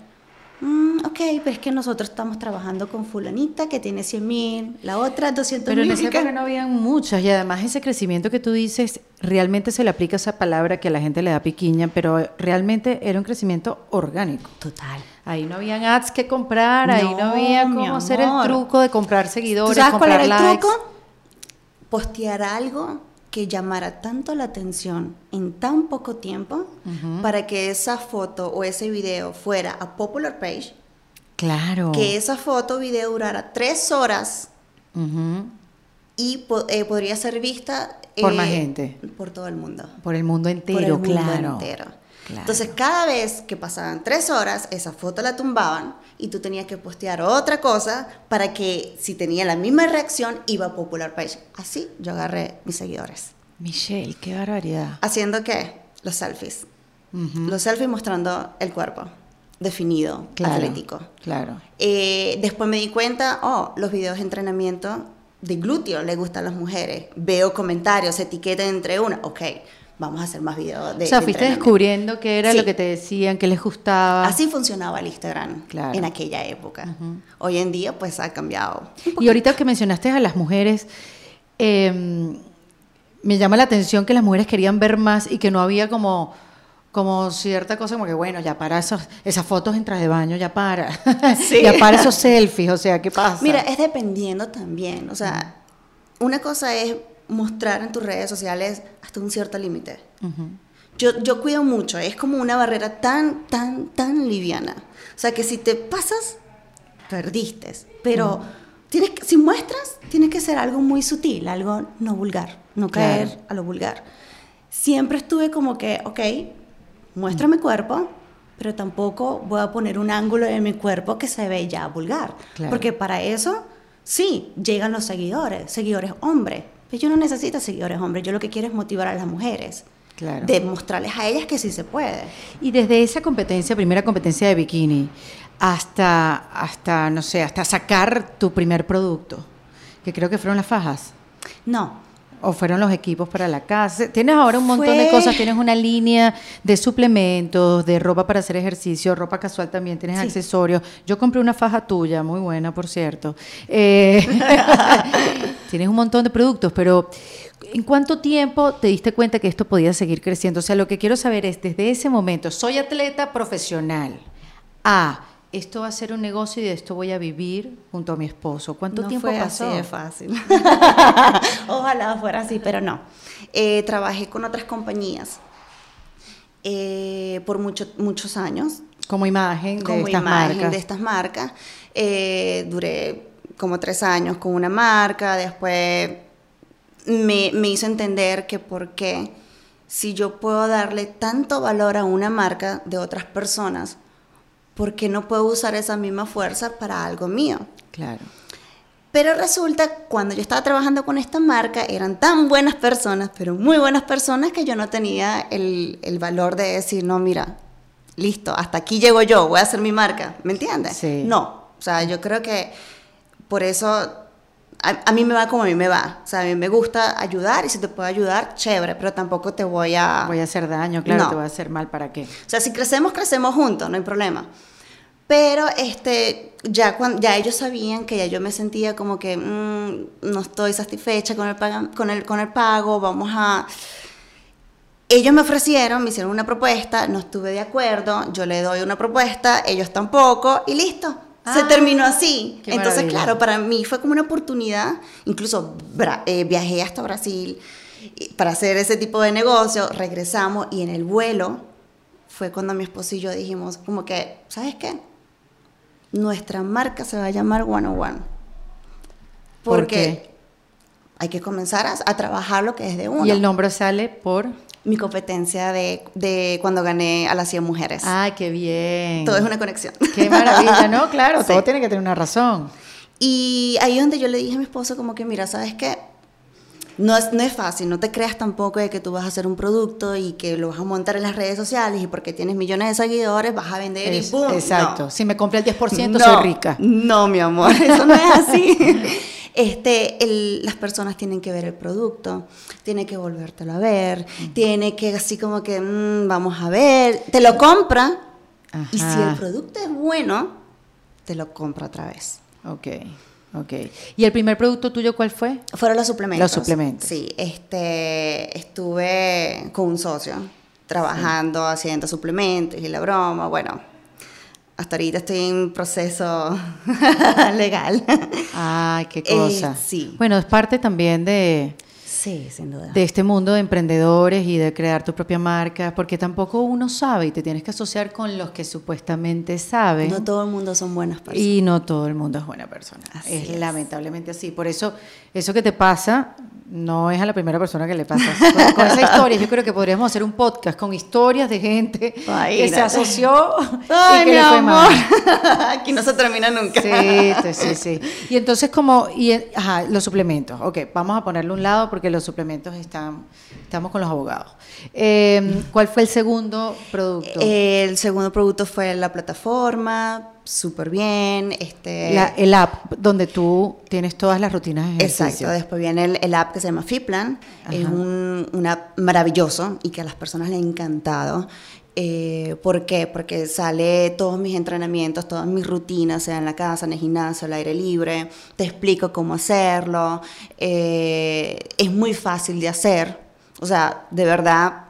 Mm, ok, pero es que nosotros estamos trabajando con fulanita que tiene 100 mil, la otra 200 mil. Pero en esa época no habían muchas y además ese crecimiento que tú dices, realmente se le aplica esa palabra que a la gente le da piquiña, pero realmente era un crecimiento orgánico. Total. Ahí no habían ads que comprar, ahí no No, había cómo hacer el truco de comprar seguidores, ¿Tú sabes cuál comprar era el likes. truco? Postear algo que llamara tanto la atención en tan poco tiempo para que esa foto o ese video fuera a popular page, Claro. que esa foto o video durara tres horas y po- eh, podría ser vista Por eh, más gente. por todo el mundo. Por el mundo entero, por el mundo claro. entero. Claro. Entonces, cada vez que pasaban tres horas, esa foto la tumbaban y tú tenías que postear otra cosa para que si tenía la misma reacción, iba a Popular Page. Así yo agarré mis seguidores. Michelle, qué barbaridad. ¿Haciendo qué? Los selfies. Ujú. Los selfies mostrando el cuerpo definido, Claro, atlético. Claro. Eh, después me di cuenta, oh, los videos de entrenamiento de glúteo le gustan a las mujeres. Veo comentarios, etiquetas entre una. Ok, vamos a hacer más videos de o sea, de fuiste descubriendo qué era Sí. lo que te decían, qué les gustaba. Así funcionaba el Instagram Claro. en aquella época. Hoy en día, pues ha cambiado. Y ahorita que mencionaste a las mujeres, eh, me llama la atención que las mujeres querían ver más y que no había como, como cierta cosa como que, bueno, ya para esos, esas fotos en traje de baño, ya para. Sí. ya para esos selfies, o sea, ¿qué pasa? Mira, es dependiendo también. O sea, una cosa es mostrar en tus redes sociales hasta un cierto límite. Ujú. Yo, yo cuido mucho, es como una barrera tan, tan, tan liviana. O sea, que si te pasas, perdiste. Pero tienes que- si muestras, tiene que ser algo muy sutil, algo no vulgar, no caer Claro. a lo vulgar. Siempre estuve como que, ok, muestra mi cuerpo, pero tampoco voy a poner un ángulo de mi cuerpo que se ve ya vulgar. Claro. Porque para eso, sí, llegan los seguidores, seguidores hombres. Pero yo no necesito seguidores hombres, yo lo que quiero es motivar a las mujeres Claro. de mostrarles a ellas que sí se puede. Y desde esa competencia, primera competencia de bikini, hasta, hasta, no sé, hasta sacar tu primer producto, que creo que fueron las fajas. No, O fueron los equipos para la casa. Tienes ahora un montón de cosas. Tienes una línea de suplementos, de ropa para hacer ejercicio, ropa casual también. Tienes Sí. accesorios. Yo compré una faja tuya, muy buena, por cierto. Eh, tienes un montón de productos, pero ¿en cuánto tiempo te diste cuenta que esto podía seguir creciendo? O sea, lo que quiero saber es, desde ese momento, soy atleta profesional. A, esto va a ser un negocio y de esto voy a vivir junto a mi esposo. ¿Cuánto no tiempo fue pasó? así de fácil. Ojalá fuera así, pero no. Eh, trabajé con otras compañías eh, por mucho- muchos años Como imagen de como estas imagen marcas. de estas marcas. Eh, duré como tres años con una marca, después me, me hizo entender que por qué, si yo puedo darle tanto valor a una marca de otras personas, ¿por qué no puedo usar esa misma fuerza para algo mío? Claro. Pero resulta, cuando yo estaba trabajando con esta marca, eran tan buenas personas, pero muy buenas personas, que yo no tenía el, el valor de decir, no, mira, listo, hasta aquí llego yo, voy a hacer mi marca, ¿me entiendes? Sí. No, o sea, yo creo que por eso a, a mí me va como a mí me va. O sea, a mí me gusta ayudar y si te puedo ayudar, chévere, pero tampoco te voy a... Voy a hacer daño, claro, No. te voy a hacer mal, ¿para qué? O sea, si crecemos, crecemos juntos, no hay problema. Pero este, ya, cuando, ya ellos sabían que ya yo me sentía como que mm, no estoy satisfecha con el, paga- con, el, con el pago, vamos a... Ellos me ofrecieron, me hicieron una propuesta, no estuve de acuerdo, yo le doy una propuesta, ellos tampoco, y listo. Se Ah, terminó así. Entonces, maravilla. claro, para mí fue como una oportunidad. Incluso eh, viajé hasta Brasil y- para hacer ese tipo de negocio. Regresamos y en el vuelo fue cuando mi esposo y yo dijimos como que, ¿sabes qué? Nuestra marca se va a llamar One on One. ¿Por Porque qué? hay que comenzar a, a trabajar lo que es de uno. Y el nombre sale por... Mi competencia de, de cuando gané a las 100 mujeres. ¡Ay, qué bien! Todo es una conexión. ¡Qué maravilla! No, claro, Sí. todo tiene que tener una razón. Y ahí es donde yo le dije a mi esposo como que, mira, ¿sabes qué? No es, no es fácil, no te creas tampoco de que tú vas a hacer un producto y que lo vas a montar en las redes sociales y porque tienes millones de seguidores vas a vender Es- y ¡pum! exacto. No. Si me compré el 10% No, soy rica. No, mi amor, eso no es así. Este, el- las personas tienen que ver el producto, tienen que volvértelo a ver, tiene que así como que, mm, vamos a ver, te lo compra y si el producto es bueno, te lo compra otra vez. Ok, ok. ¿Y el primer producto tuyo cuál fue? Fueron los suplementos. Los suplementos. Sí, este, estuve con un socio trabajando, haciendo suplementos y la broma, bueno, hasta ahorita estoy en proceso legal. Ay, qué Eh, cosa. sí. Bueno, es parte también de, Sí, sin duda. de este mundo de emprendedores y de crear tu propia marca, porque tampoco uno sabe y te tienes que asociar con los que supuestamente saben. no todo el mundo son buenas personas. Y no todo el mundo es buena persona. Así es, es. lamentablemente así. Por eso, eso que te pasa no es a la primera persona que le pasa. Con, con esa historia, yo creo que podríamos hacer un podcast con historias de gente Ay, que se asoció Ay, y que mi le fue amor. mal. Aquí no se termina nunca. Sí, sí, sí. Y entonces como, y, ajá, los suplementos. Ok, vamos a ponerle un lado porque los suplementos están, estamos con los abogados. Eh, ¿Cuál fue el segundo producto? El segundo producto fue la plataforma, súper bien. Este, La- el app donde tú tienes todas las rutinas de ejercicio. Exacto, después viene el, el app que se llama Fitplan, es un, un app maravilloso y que a las personas les ha encantado. Eh, ¿Por qué? Porque sale todos mis entrenamientos, todas mis rutinas, sea en la casa, en el gimnasio, al aire libre, te explico cómo hacerlo, eh, es muy fácil de hacer, o sea, de verdad,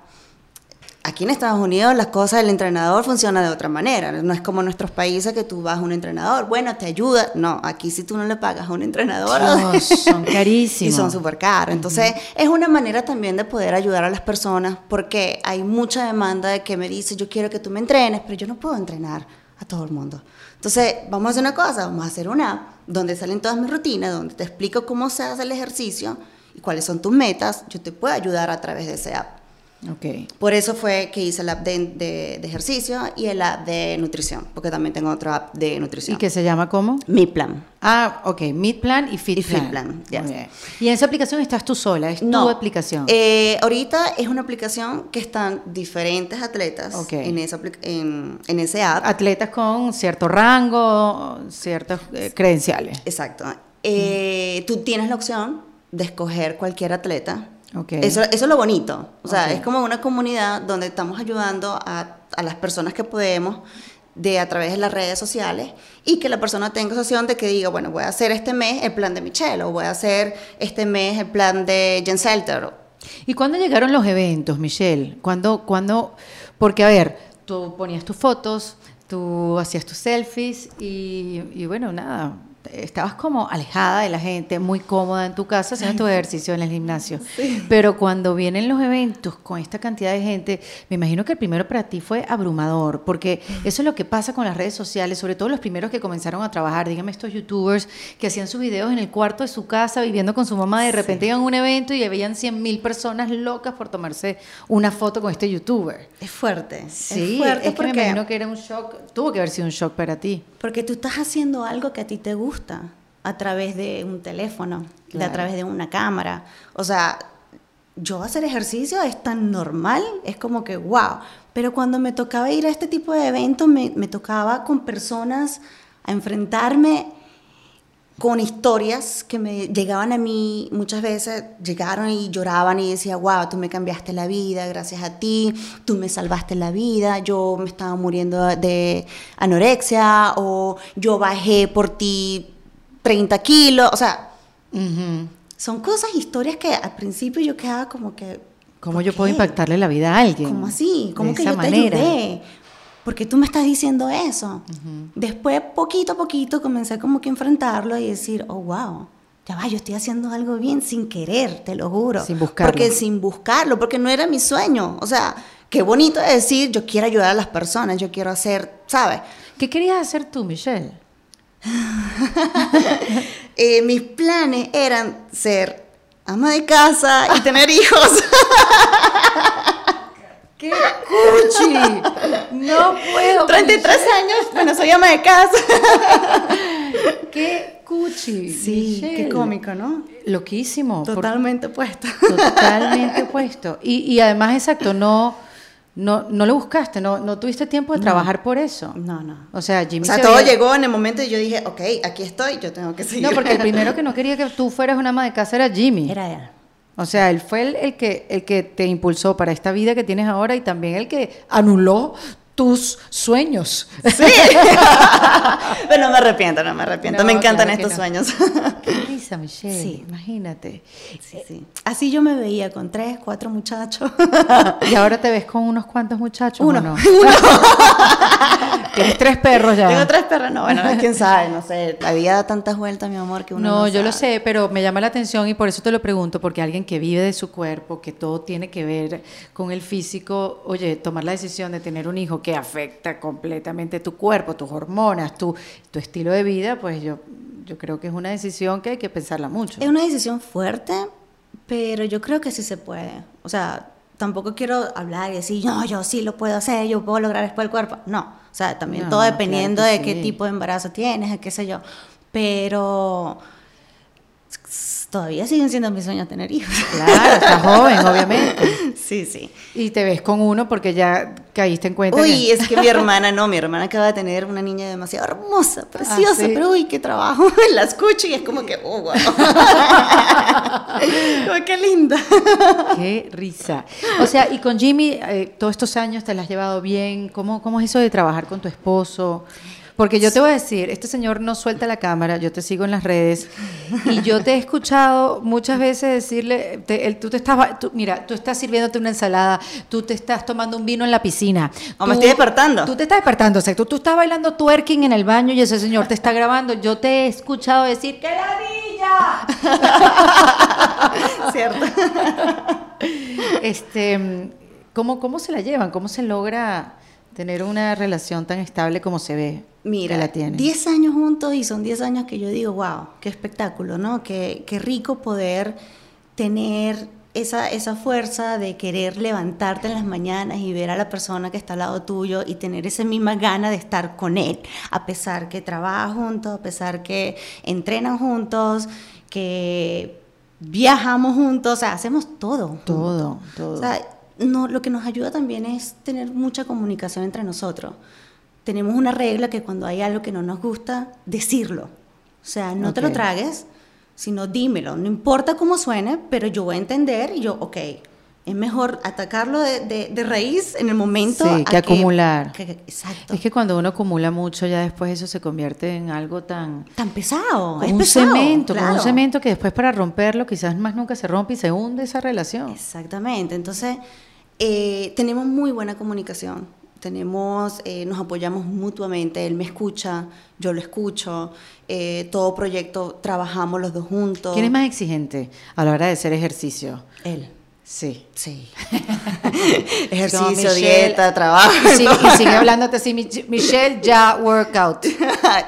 Aquí en Estados Unidos las cosas del entrenador funcionan de otra manera. No es como en nuestros países que tú vas a un entrenador, bueno, te ayuda. No, aquí si tú no le pagas a un entrenador, Dios, son carísimos. y son súper caros. Entonces, es una manera también de poder ayudar a las personas porque hay mucha demanda de que me dice, yo quiero que tú me entrenes, pero yo no puedo entrenar a todo el mundo. Entonces, vamos a hacer una cosa, vamos a hacer una app donde salen todas mis rutinas, donde te explico cómo se hace el ejercicio y cuáles son tus metas. Yo te puedo ayudar a través de ese app. Ok. Por eso fue que hice el app de, de- de ejercicio y el app de nutrición, porque también tengo otro app de nutrición. ¿Y que se llama cómo? Mi plan. Ah, ok, Meet Plan y Fit Y Fit Plan. Plan, Muy yes. bien. Y en esa aplicación estás tú sola, es tu aplicación. Eh, ahorita es una aplicación que están diferentes atletas Ok. en, esa, en, en ese app. Atletas con cierto rango, ciertas eh, credenciales. Exacto. Eh, Tú tienes la opción de escoger cualquier atleta. Ok. Eso, eso es lo bonito. O sea, Ok. es como una comunidad donde estamos ayudando a, a las personas que podemos de a través de las redes sociales y que la persona tenga esa opción de que diga, bueno, voy a hacer este mes el plan de Michelle o voy a hacer este mes el plan de Jen Selter. ¿Y cuándo llegaron los eventos, Michelle? ¿Cuándo, cuándo? Porque, a ver, tú ponías tus fotos, tú hacías tus selfies y, y bueno, nada, estabas como alejada de la gente, muy cómoda en tu casa haciendo tu ejercicio en el gimnasio. Pero cuando vienen los eventos con esta cantidad de gente, me imagino que el primero para ti fue abrumador, porque eso es lo que pasa con las redes sociales, sobre todo los primeros que comenzaron a trabajar, dígame estos youtubers que hacían sus videos en el cuarto de su casa viviendo con su mamá, de repente iban a un evento y veían 100 mil personas locas por tomarse una foto con este youtuber. Es fuerte. Sí, es fuerte es que me porque, imagino que era un shock, tuvo que haber sido un shock para ti. porque tú estás haciendo algo que a ti te gusta a través de un teléfono, de a través de una cámara. O sea, yo hacer ejercicio es tan normal, es como que wow. Pero cuando me tocaba ir a este tipo de eventos, me, me tocaba con personas a enfrentarme con historias que me llegaban a mí muchas veces, llegaron y lloraban y decía, wow, tú me cambiaste la vida, gracias a ti, tú me salvaste la vida, yo me estaba muriendo de anorexia o yo bajé por ti 30 kilos, o sea, son cosas, historias que al principio yo quedaba como que... ¿Cómo ¿por yo puedo qué? impactarle la vida a alguien? ¿Cómo así? ¿Cómo De que esa yo manera. te ayudé? Porque tú me estás diciendo eso. Después, poquito a poquito, comencé como que a enfrentarlo y decir, oh, wow, ya va, yo estoy haciendo algo bien sin querer, te lo juro. Sin buscarlo. Porque sin buscarlo, porque no era mi sueño. O sea, qué bonito es decir, yo quiero ayudar a las personas, yo quiero hacer, ¿sabes? ¿Qué querías hacer tú, Michelle? Eh, mis planes eran ser ama de casa y tener hijos. ¡Qué cuchi! No puedo. 33 años, bueno, soy ama de casa. ¡Qué cuchi! Sí, qué cómico, ¿no? Loquísimo. por- Totalmente puesta. Totalmente opuesto. Y, y además, exacto, no, no, no lo buscaste, no, no tuviste tiempo de trabajar por eso. No, no. O sea, Jimmy O sea, se todo había- llegó en el momento y yo dije, ok, aquí estoy, yo tengo que seguir. No, porque el primero que no quería que tú fueras una ama de casa era Jimmy. Era él. O sea, él fue el, el que, el que te impulsó para esta vida que tienes ahora y también el que anuló tus sueños. Sí. Pero no me arrepiento, no me arrepiento. No, me encantan claro estos no. sueños. Michelle. Sí. Imagínate. Sí, sí. Así yo me veía con tres, cuatro muchachos. Y ahora te ves con unos cuantos muchachos. Uno. ¿o no? Tienes tres perros ya. Tengo tres perros, no, bueno, quién sabe, no sé. La vida da tantas vueltas, mi amor, que uno no No, yo lo sé, pero me llama la atención y por eso te lo pregunto, porque alguien que vive de su cuerpo, que todo tiene que ver con el físico, oye, tomar la decisión de tener un hijo que afecta completamente tu cuerpo, tus hormonas, tu, tu estilo de vida, pues yo, yo creo que es una decisión que hay que pensarla mucho. Es una decisión fuerte, pero yo creo que sí se puede. O sea, tampoco quiero hablar y decir, no, yo sí lo puedo hacer, yo puedo lograr después el cuerpo. No, o sea, también No, todo claro dependiendo que de qué tipo de embarazo tienes, qué sé yo. Pero todavía siguen siendo mis sueños tener hijos. Claro, estás joven, obviamente. Sí, sí. Y te ves con uno porque ya caíste en cuenta. Uy, que- es que mi hermana no, mi hermana acaba de tener una niña demasiado hermosa, preciosa, ¿sí? pero uy, qué trabajo. La escucho y es como que, oh, wow. Qué linda. Qué risa. O sea, y con Jimmy, eh, todos estos años te la has llevado bien. ¿Cómo, ¿Cómo es eso de trabajar con tu esposo? Porque yo te voy a decir, este señor no suelta la cámara, yo te sigo en las redes y yo te he escuchado muchas veces decirle, te- él- tú te estás, tú- mira, tú estás sirviéndote una ensalada, tú te estás tomando un vino en la piscina. O me estoy despertando. Tú te estás despertando, o sea, tú, tú estás bailando twerking en el baño y ese señor te está grabando. Yo te he escuchado decir, ¡qué ladilla! ¿Cierto? Este, ¿cómo, ¿Cómo se la llevan? ¿Cómo se logra tener una relación tan estable como se ve Mira, que la tienen? 10 años juntos y son 10 años que yo digo, wow, qué espectáculo, ¿no? Qué, qué rico poder tener esa, esa fuerza de querer levantarte en las mañanas y ver a la persona que está al lado tuyo y tener esa misma gana de estar con él, a pesar que trabajan juntos, a pesar que entrenan juntos, que viajamos juntos, o sea, hacemos todo. Todo, todo. O sea, no, lo que nos ayuda también es tener mucha comunicación entre nosotros. Tenemos una regla que cuando hay algo que no nos gusta, decirlo. O sea, no te lo tragues, sino dímelo. No importa cómo suene, pero yo voy a entender y yo, ok, es mejor atacarlo de, de- de raíz en el momento. Sí, que acumular. que- que- exacto. es que cuando uno acumula mucho, ya después eso se convierte en algo tan... Tan pesado. Es un pesado, cemento, como un claro. cemento que después para romperlo quizás más nunca se rompe y se hunde esa relación. Exactamente. Entonces, eh, tenemos muy buena comunicación. Tenemos, eh, nos apoyamos mutuamente. Él me escucha, yo lo escucho. eh, todo proyecto trabajamos los dos juntos. ¿Quién es más exigente a la hora de hacer ejercicio? Él. Sí. Sí. Ejercicio, dieta, trabajo. Y sigue, y sigue hablándote así, "Mich- Michelle, ya workout.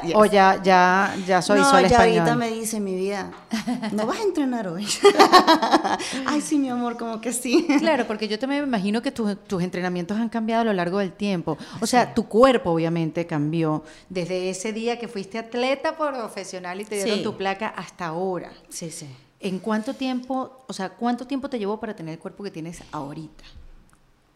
Yes. O ya, ya, ya soy no, soy ya español. ahorita me dice mi vida, no vas a entrenar hoy. Ay, sí, mi amor, como que sí. Claro, porque yo también me imagino que tus, tus entrenamientos han cambiado a lo largo del tiempo. O sea, tu cuerpo obviamente cambió desde ese día que fuiste atleta profesional y te dieron Sí. tu placa hasta ahora. Sí, sí. ¿En cuánto tiempo, o sea, cuánto tiempo te llevó para tener el cuerpo que tienes ahorita?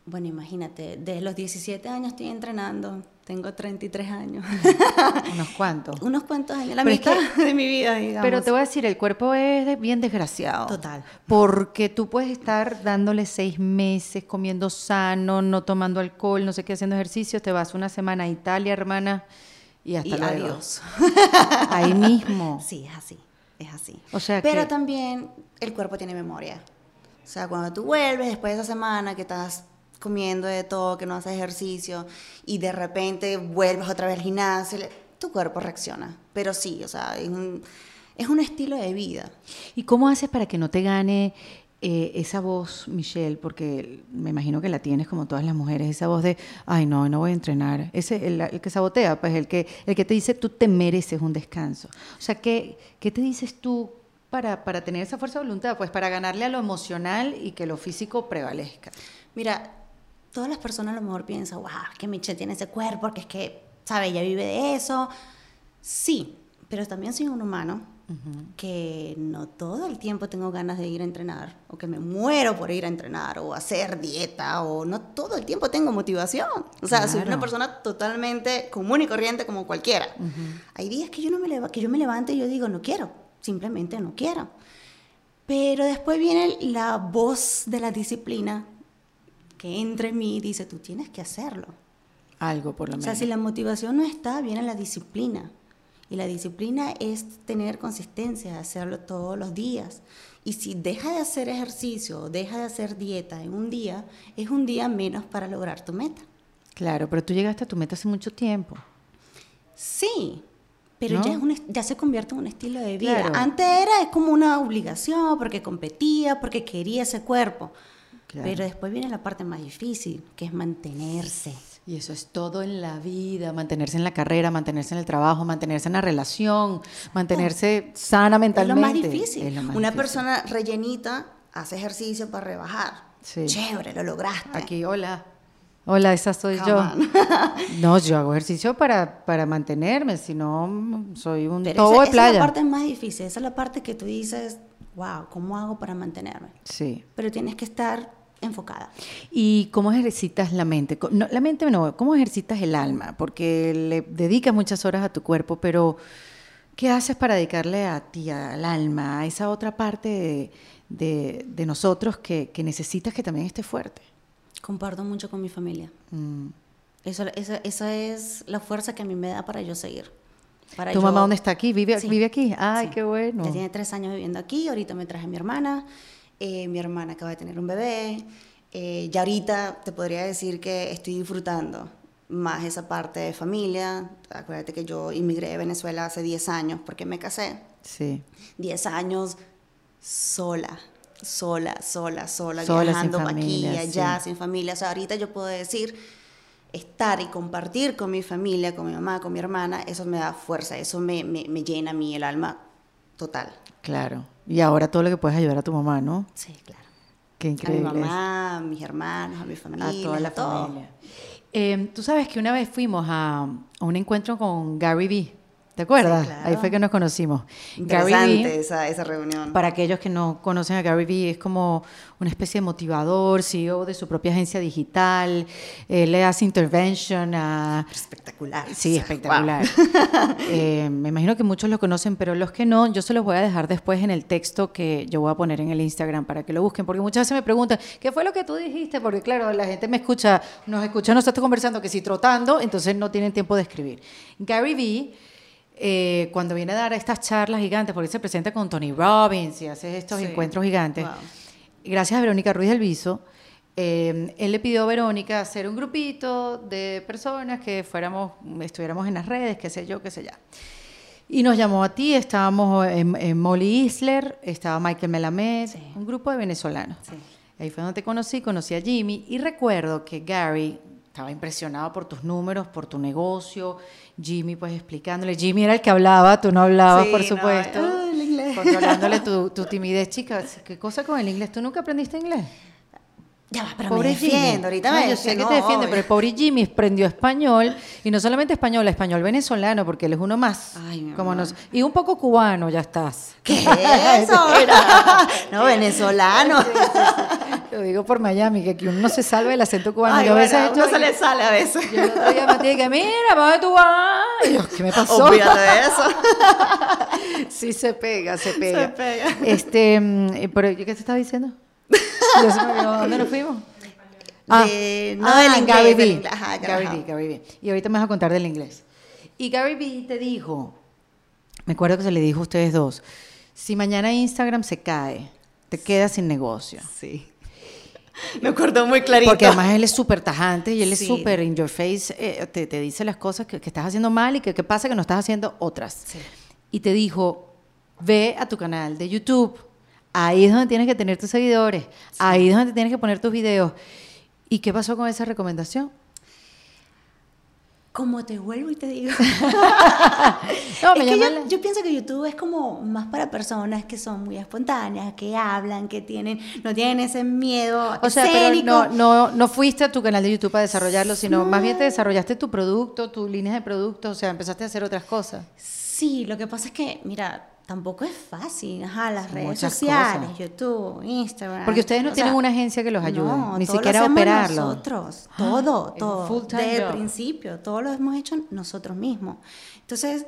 Bueno, imagínate, desde los 17 años estoy entrenando, tengo 33 años. Unos cuantos. Unos cuantos años, la Pero es mitad de mi vida, digamos. Pero te voy a decir, el cuerpo es bien desgraciado. Total. Porque tú puedes estar dándole seis meses, comiendo sano, no tomando alcohol, no sé qué, haciendo ejercicio, te vas una semana a Italia, hermana, y hasta y luego. adiós. Ahí mismo. Sí, es así, es así. O sea Pero que- también el cuerpo tiene memoria. O sea, cuando tú vuelves después de esa semana que estás comiendo de todo, que no haces ejercicio y de repente vuelves otra vez al gimnasio, tu cuerpo reacciona. Pero sí, o sea, es un, es un estilo de vida. ¿Y cómo haces para que no te gane eh, esa voz, Michelle? Porque me imagino que la tienes como todas las mujeres, esa voz de, ay, no, no voy a entrenar. Ese, el, el que sabotea, pues el que, el que te dice, tú te mereces un descanso. O sea, ¿qué, qué te dices tú para, para tener esa fuerza de voluntad? Pues para ganarle a lo emocional y que lo físico prevalezca. Mira, todas las personas a lo mejor piensan, wow, es que Michelle tiene ese cuerpo, porque es que, ¿sabe? Ella vive de eso. Sí, pero también soy un humano que no todo el tiempo tengo ganas de ir a entrenar, o que me muero por ir a entrenar, o hacer dieta, o no todo el tiempo tengo motivación. O sea, soy una persona totalmente común y corriente como cualquiera. Hay días que yo, no me que yo me levanto y yo digo, no quiero, simplemente no quiero. Pero después viene la voz de la disciplina que entra en mí y dice, tú tienes que hacerlo. Algo por lo menos. O sea, si la motivación no está, viene la disciplina. Y la disciplina es tener consistencia, hacerlo todos los días. Y si deja de hacer ejercicio, deja de hacer dieta en un día, es un día menos para lograr tu meta. Claro, pero tú llegaste a tu meta hace mucho tiempo. Sí, pero ya, es ya se convierte en un estilo de vida. Antes era como una obligación porque competía, porque quería ese cuerpo. Pero después viene la parte más difícil, que es mantenerse. Y eso es todo en la vida, mantenerse en la carrera, mantenerse en el trabajo, mantenerse en la relación, mantenerse sana mentalmente. Es lo más difícil. Una persona rellenita hace ejercicio para rebajar. Sí. Chévere, lo lograste. Aquí, hola. Hola, esa soy yo. no, yo hago ejercicio para, para mantenerme, si no soy un todo de playa. Esa es la parte más difícil, esa es la parte que tú dices, wow, ¿cómo hago para mantenerme? Sí. Pero tienes que estar enfocada. ¿Y cómo ejercitas la mente? No, la mente no, ¿cómo ejercitas el alma? Porque le dedicas muchas horas a tu cuerpo, pero ¿qué haces para dedicarle a ti, al alma, a esa otra parte de, nosotros que, necesitas que también esté fuerte? Comparto mucho con mi familia. Mm. Eso, esa, es la fuerza que a mí me da para yo seguir. Para ¿Tu mamá dónde está aquí? ¿Vive, ¿vive aquí? Ay, qué bueno. Ya tiene tres años viviendo aquí, ahorita me traje a mi hermana. Eh, mi hermana acaba de tener un bebé, eh, ya ahorita te podría decir que estoy disfrutando más esa parte de familia. Acuérdate que yo inmigré a Venezuela hace 10 años porque me casé. Sí. 10 años sola, sola, sola, sola, viajando aquí y allá, sin familia. O sea, ahorita yo puedo decir estar y compartir con mi familia, con mi mamá, con mi hermana, eso me da fuerza, eso me, me, me llena a mí el alma total. Claro. Y ahora todo lo que puedes ayudar a tu mamá, ¿no? Sí, claro. Qué increíble. A mi mamá, a mis hermanos, a mi familia. A toda la familia. Eh, Tú sabes que una vez fuimos a, a un encuentro con Gary Vee. ¿Te acuerdas? Ahí fue que nos conocimos. Interesante esa, esa, reunión. Para aquellos que no conocen a Gary Vee, es como una especie de motivador, CEO de su propia agencia digital. le hace intervention a... Espectacular. Sí, espectacular. Eh, me imagino que muchos lo conocen, pero los que no, yo se los voy a dejar después en el texto que yo voy a poner en el Instagram para que lo busquen, porque muchas veces me preguntan, ¿qué fue lo que tú dijiste? Porque claro, la gente me escucha, nos escucha nosotros conversando, que si trotando, entonces no tienen tiempo de escribir. Gary Vee eh, cuando viene a dar estas charlas gigantes, porque se presenta con Tony Robbins y hace estos encuentros gigantes, gracias a Verónica Ruiz del Viso, eh, él le pidió a Verónica hacer un grupito de personas que fuéramos, estuviéramos en las redes, qué sé yo, qué sé ya. Y nos llamó a ti, estábamos en, Molly Isler, estaba Michael Melamed, un grupo de venezolanos. Ahí fue donde te conocí, conocí a Jimmy y recuerdo que Gary estaba impresionado por tus números, por tu negocio. Jimmy, pues explicándole. Jimmy era el que hablaba, tú no hablabas, por supuesto. No, el inglés. Controlándole tu, tu timidez, chica. ¿Qué cosa con el inglés? ¿Tú nunca aprendiste inglés? Ya va, pero pobre me defiendo, ahorita no, yo sé que te defiende, pero el pobre Jimmy aprendió español, y no solamente español, español venezolano, porque él es uno más. Ay, como nos, y un poco cubano, ya estás. ¿Qué es eso? no, venezolano. Lo digo por Miami, que aquí uno no se salve del acento cubano. Ay, yo a veces uno se le sale a veces. Yo el otro día me dije, mira, ¿para tú vas? Y yo, ¿qué me pasó? Olvídate de eso. sí se pega, se pega. Se pega. Este, mm, pero, ¿qué te estaba diciendo? ¿Dónde nos fuimos? Ah, no ah, del Gary B. Gary, Gary Y ahorita me vas a contar del inglés. Y Gary B te dijo, me acuerdo que se le dijo a ustedes dos, si mañana Instagram se cae, te quedas sin negocio. Sí. Me acuerdo muy clarito. Porque además él es súper tajante y él es súper in your face, eh, te, te, dice las cosas que, que, estás haciendo mal y que qué pasa que no estás haciendo otras. Sí. Y te dijo, ve a tu canal de YouTube Ahí es donde tienes que tener tus seguidores. Ahí es donde tienes que poner tus videos. ¿Y qué pasó con esa recomendación? Como te vuelvo y te digo. yo, pienso que YouTube es como más para personas que son muy espontáneas, que hablan, que tienen, no tienen ese miedo. O sea, pero no, no, no fuiste a tu canal de YouTube a desarrollarlo, sino más bien te desarrollaste tu producto, tus líneas de producto, o sea, empezaste a hacer otras cosas. Sí, lo que pasa es que, mira, tampoco es fácil. Ajá, las redes muchas sociales, cosas. YouTube, Instagram. Porque ustedes no tienen sea, una agencia que los ayude, no, ni todo lo siquiera hacemos operarlo. Nosotros, todo, un todo. full-time Desde el principio, todo lo hemos hecho nosotros mismos. Entonces,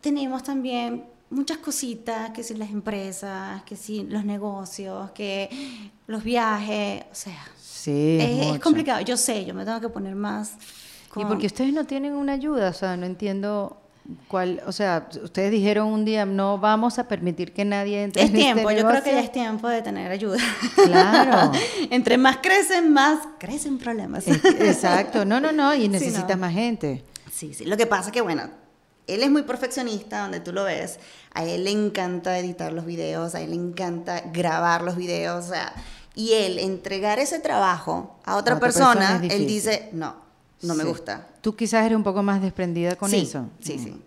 tenemos también muchas cositas, que si las empresas, que si los negocios, que los viajes, o sea, Sí, es, es, es mucho. complicado. Yo sé, yo me tengo que poner más. ¿Y porque ustedes no tienen una ayuda? O sea, no entiendo cuál, o sea, ustedes dijeron un día, no vamos a permitir que nadie entre Es en este tiempo, yo creo que ya negocio". es tiempo de tener ayuda. Claro. Entre más crecen, más crecen problemas. Es- Exacto, no, no, no, y necesitas no. más gente. Sí, sí. Lo que pasa que, bueno, él es muy perfeccionista, donde tú lo ves. A él le encanta editar los videos, a él le encanta grabar los videos, o sea, y él entregar ese trabajo a otra, A otra persona persona, es él dice, no, no me gusta. Tú quizás eres un poco más desprendida con sí, eso. Sí, Mm. sí.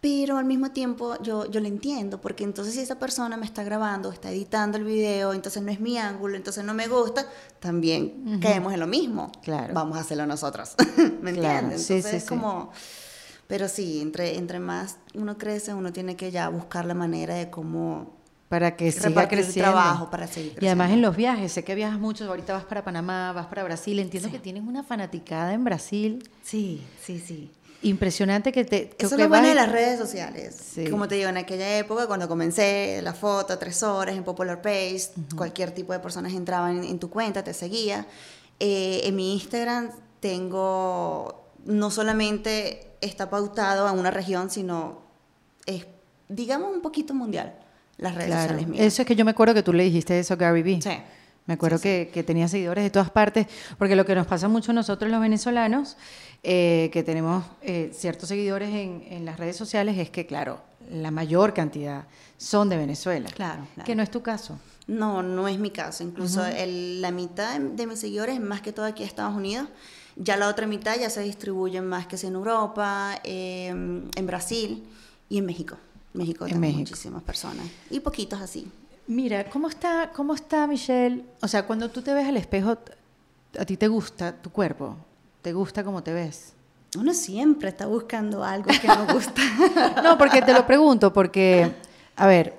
Pero al mismo tiempo yo, yo lo entiendo, porque entonces si esa persona me está grabando, está editando el video, entonces no es mi ángulo, entonces no me gusta, también caemos en lo mismo. Claro. Vamos a hacerlo nosotros. ¿Me Claro, entiendes? sí, Entonces es como... Pero sí, entre, entre más uno crece, uno tiene que ya buscar la manera de cómo Para que siga repartir el creciendo. trabajo para seguir Y además creciendo. en los viajes, sé que viajas mucho, ahorita vas para Panamá, vas para Brasil, entiendo que tienes una fanaticada en Brasil Sí, sí, sí. impresionante que te... que- Eso es lo bueno de las redes sociales. Sí. Como te digo, en aquella época, cuando comencé la foto, tres horas en Popular Page, cualquier tipo de personas entraban en, en tu cuenta, te seguía. Eh, en mi Instagram tengo, no solamente está pautado a una región, sino es, digamos, un poquito mundial, las redes Claro. sociales mías. Eso es que yo me acuerdo que tú le dijiste eso a Gary Vee. Sí. Me acuerdo Sí, que, que tenía seguidores de todas partes, porque lo que nos pasa mucho a nosotros los venezolanos, eh, que tenemos eh, ciertos seguidores en, en las redes sociales, es que, claro, la mayor cantidad son de Venezuela. Claro, claro. Que no es tu caso. No, no es mi caso. Incluso el- la mitad de, de mis seguidores, más que todo aquí en Estados Unidos, ya la otra mitad ya se distribuyen más que en Europa, eh, en Brasil y en México. México En México. muchísimas personas. Y poquitos así. Mira, ¿cómo está, ¿cómo está Michelle? O sea, cuando tú te ves al espejo, ¿a ti te gusta tu cuerpo? ¿Te gusta cómo te ves? Uno siempre está buscando algo que me gusta. No, porque te lo pregunto, porque, a ver,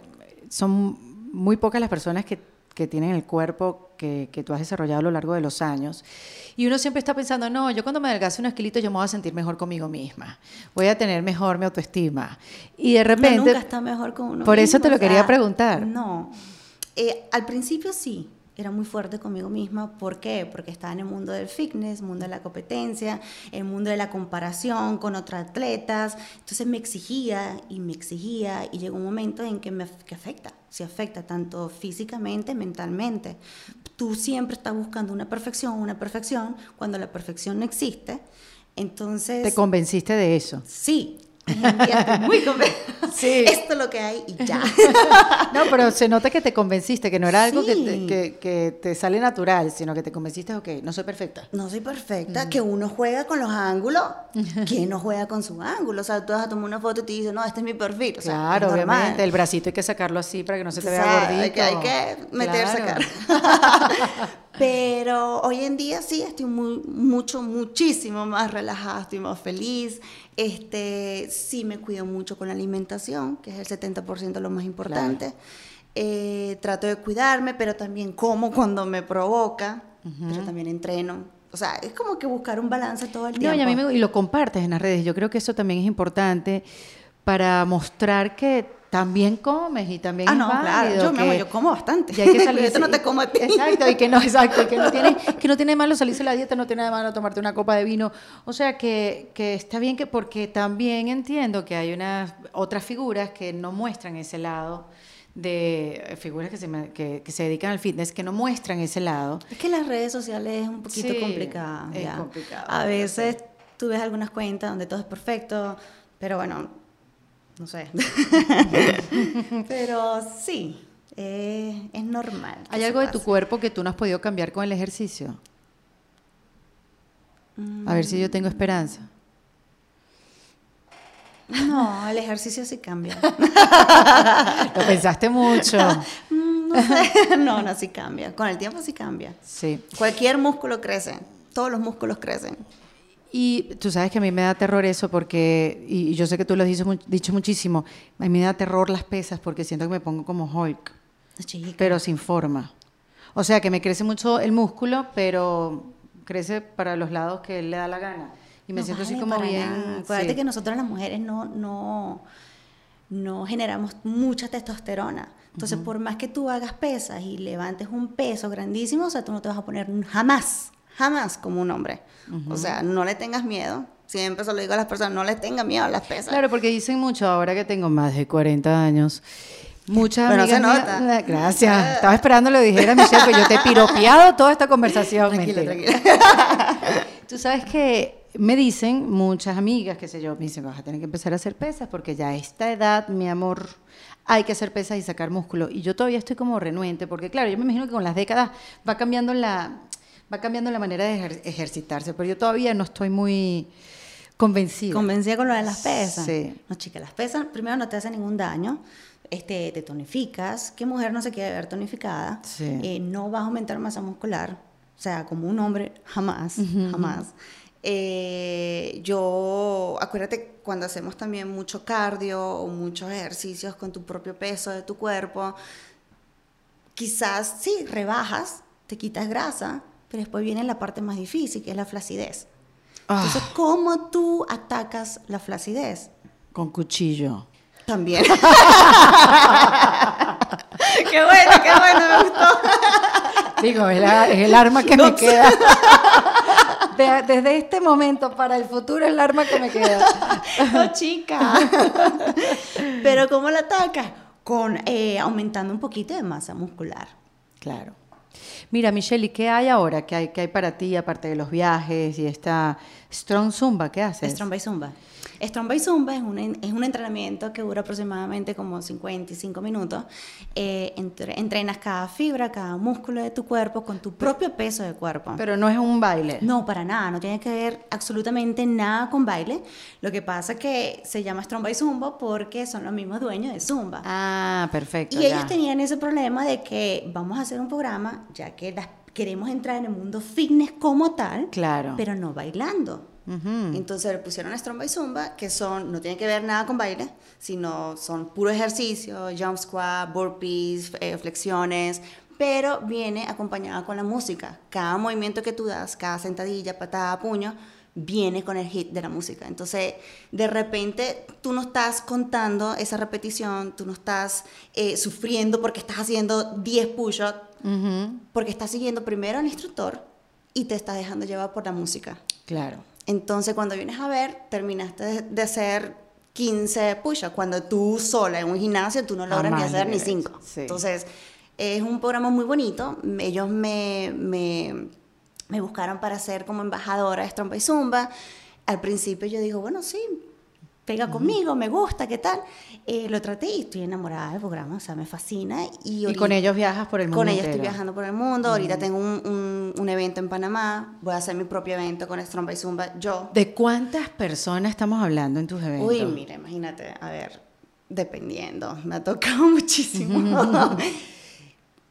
son muy pocas las personas que, que tienen el cuerpo que, que tú has desarrollado a lo largo de los años. Y uno siempre está pensando, no, yo cuando me adelgace unos kilitos yo me voy a sentir mejor conmigo misma, voy a tener mejor mi autoestima. Y de repente... nunca está mejor con uno Por eso te lo quería preguntar. No. Eh, al principio sí, era muy fuerte conmigo misma. ¿Por qué? Porque estaba en el mundo del fitness, mundo de la competencia, el mundo de la comparación con otros atletas. Entonces me exigía y me exigía y llegó un momento en que me que afecta, se afecta tanto físicamente, mentalmente. Tú siempre estás buscando una perfección, una perfección, cuando la perfección no existe. Entonces... Te convenciste de eso. Sí, muy convencida. Sí. Esto es lo que hay y ya. No, pero se nota que te convenciste, que no era algo que te, que, que te sale natural, sino que te convenciste, ok, no soy perfecta. No soy Mm. perfecta, que uno juega con los ángulos, ¿quién no juega con su ángulo? O sea, tú vas a tomar una foto y te dices, no, este es mi perfil. O sea, claro, obviamente, el bracito hay que sacarlo así para que no se te O vea gordito. hay que, hay que meter, Claro. sacar. Pero hoy en día sí estoy muy, mucho, muchísimo más relajada, estoy más feliz. Este, sí me cuido mucho con la alimentación, que es el 70% lo más importante. Eh, trato de cuidarme, pero también como cuando me provoca, pero también entreno. O sea, es como que buscar un balance todo el No, tiempo. y a mí me, y lo compartes en las redes. Yo creo que eso también es importante para mostrar que también comes y también Ah, es no, claro. válido, Yo, mi amor, que- yo como bastante. Y hay que salir. Yo no te como a ti. Exacto, y que no, exacto, y que no tiene, que no tiene malo salirse de la dieta, no tiene de malo tomarte una copa de vino. O sea que, que está bien que, porque también entiendo que hay unas otras figuras que no muestran ese lado de eh, figuras que se, que, que se dedican al fitness que no muestran ese lado. Es que las redes sociales es un poquito Sí, complicado. es complicado, A veces tú ves algunas cuentas donde todo es perfecto, pero bueno, no sé. pero sí, eh, es normal. ¿Hay algo de tu cuerpo que tú no has podido cambiar con el ejercicio? A ver si yo tengo esperanza. No, el ejercicio sí cambia. Lo pensaste mucho. Mm, no sé. No, no, sí cambia. Con el tiempo sí cambia. Sí. Cualquier músculo crece. Todos los músculos crecen. Y tú sabes que a mí me da terror eso porque, y yo sé que tú lo has dicho, dicho muchísimo, a mí me da terror las pesas porque siento que me pongo como Hulk, pero sin forma. O sea, que me crece mucho el músculo, pero crece para los lados que él le da la gana. Y me siento así como bien... Acuérdate que nosotros las mujeres no, no, no generamos mucha testosterona. Entonces, por más que tú hagas pesas y levantes un peso grandísimo, o sea, tú no te vas a poner jamás jamás como un hombre. O sea, no le tengas miedo. Siempre se lo digo a las personas, no les tengan miedo a las pesas. Claro, porque dicen mucho, ahora que tengo más de 40 años, Muchas Pero se nota. gracias. Estaba esperando lo dijera Michelle, pero yo te he piropeado toda esta conversación. Tranquila, tranquila. Tú sabes que me dicen muchas amigas, qué sé yo, me dicen, vas a tener que empezar a hacer pesas porque ya a esta edad, mi amor, hay que hacer pesas y sacar músculo. Y yo todavía estoy como renuente, porque claro, yo me imagino que con las décadas va cambiando la, va cambiando la manera de ejercitarse, pero yo todavía no estoy muy convencida. Convencida con lo de las pesas. Sí. No, chica, las pesas primero no te hacen ningún daño. Este, te tonificas. ¿Qué mujer no se quiere ver tonificada? Sí. Eh, no vas a aumentar masa muscular. O sea, como un hombre, jamás, jamás. Eh, yo, acuérdate, cuando hacemos también mucho cardio o muchos ejercicios con tu propio peso de tu cuerpo, quizás sí, rebajas, te quitas grasa, pero después viene la parte más difícil, que es la flacidez. Entonces, Ah. ¿cómo tú atacas la flacidez? Con cuchillo. También. qué bueno, qué bueno, me gustó. Digo, es, la- es el arma que me queda. De- desde este momento para el futuro es el arma que me queda. No, chica. Pero ¿cómo la atacas? Con eh, aumentando un poquito de masa muscular. Claro. Mira, Michelle, ¿y qué hay ahora? ¿Qué hay, qué hay para ti, aparte de los viajes y esta Strong Zumba? ¿Qué haces? Strong by Zumba. Strong by Zumba es un, es un entrenamiento que dura aproximadamente como 55 minutos. Eh, entre- entrenas cada fibra, cada músculo de tu cuerpo con tu propio peso de cuerpo. Pero no es un baile. No, para nada, no tiene que ver absolutamente nada con baile. Lo que pasa es que se llama Strong by Zumba porque son los mismos dueños de Zumba. Ah, perfecto. y ya. ellos tenían ese problema de que vamos a hacer un programa, ya que las- queremos entrar en el mundo fitness como tal, Claro. pero no bailando. Ujú. Entonces le pusieron Strong by Zumba, que son, no tienen que ver nada con baile, sino son puro ejercicio, jump squat, burpees, eh, flexiones, pero viene acompañada con la música. Cada movimiento que tú das, cada sentadilla, patada, puño, viene con el hit de la música. Entonces, de repente, tú no estás contando esa repetición, tú no estás eh, sufriendo porque estás haciendo 10 push-ups, Ujú. porque estás siguiendo primero al instructor y te estás dejando llevar por la música. Claro. Entonces, cuando vienes a ver, terminaste de, de hacer 15 push-ups. Cuando tú sola en un gimnasio, tú no logras ni hacer ni logras, 5. sí. Entonces, es un programa muy bonito. Ellos me, me, me buscaron para ser como embajadora de Strong by Zumba. Al principio yo digo, bueno, sí, pega conmigo, me gusta, ¿qué tal? Eh, lo traté y estoy enamorada del programa, o sea, me fascina. Y, Y con ellos viajas por el mundo con ella estoy viajando por el mundo. Ahorita tengo un, un- un evento en Panamá. Voy a hacer mi propio evento con Strong by Zumba. Yo. ¿De cuántas personas estamos hablando en tus eventos? Uy, mira, imagínate. A ver, dependiendo. Me ha tocado muchísimo.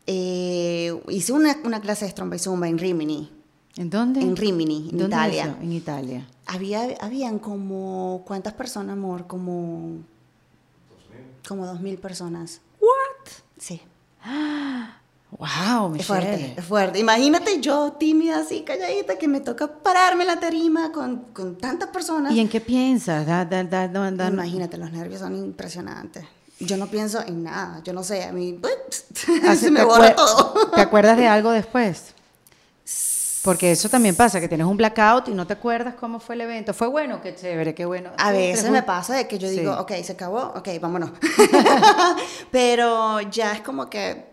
Eh, hice una, una clase de Strong by Zumba en Rimini. ¿En dónde? En Rimini, en ¿Dónde es Italia. eso? En Italia. Había, habían como. ¿Cuántas personas, amor? Como. Como dos mil personas. ¿What? Sí. Wow, Es fuerte, es fuerte. Imagínate yo, tímida, así, calladita, que me toca pararme en la tarima con, con tantas personas. ¿Y en qué piensas? Da- da- da- Imagínate, los nervios son impresionantes. Yo no pienso en nada, yo no sé, a mí se me ¿te borra todo. ¿Te acuerdas de algo después? Porque eso también pasa, que tienes un blackout y no te acuerdas cómo fue el evento. Fue bueno, qué chévere, qué bueno. A Sí, veces me pasa de que yo Sí. digo, ok, se acabó, ok, vámonos. Pero ya es como que,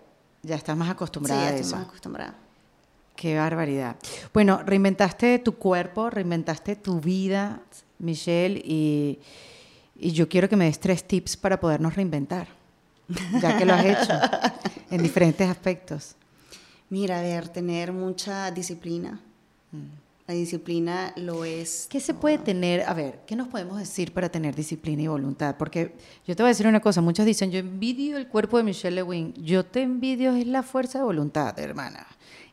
Ya estás más sí, acostumbrada ya a eso. más acostumbrada. Qué barbaridad. Bueno, reinventaste tu cuerpo, reinventaste tu vida, Michelle, y, y yo quiero que me des tres tips para podernos reinventar, ya que lo has hecho en diferentes aspectos. Mira, a ver, tener mucha disciplina. Mm. La disciplina lo es. ¿Qué se puede tener? A ver, ¿qué nos podemos decir para tener disciplina y voluntad? Porque yo te voy a decir una cosa, muchos dicen, yo envidio el cuerpo de Michelle Lewin, yo te envidio es la fuerza de voluntad, hermana.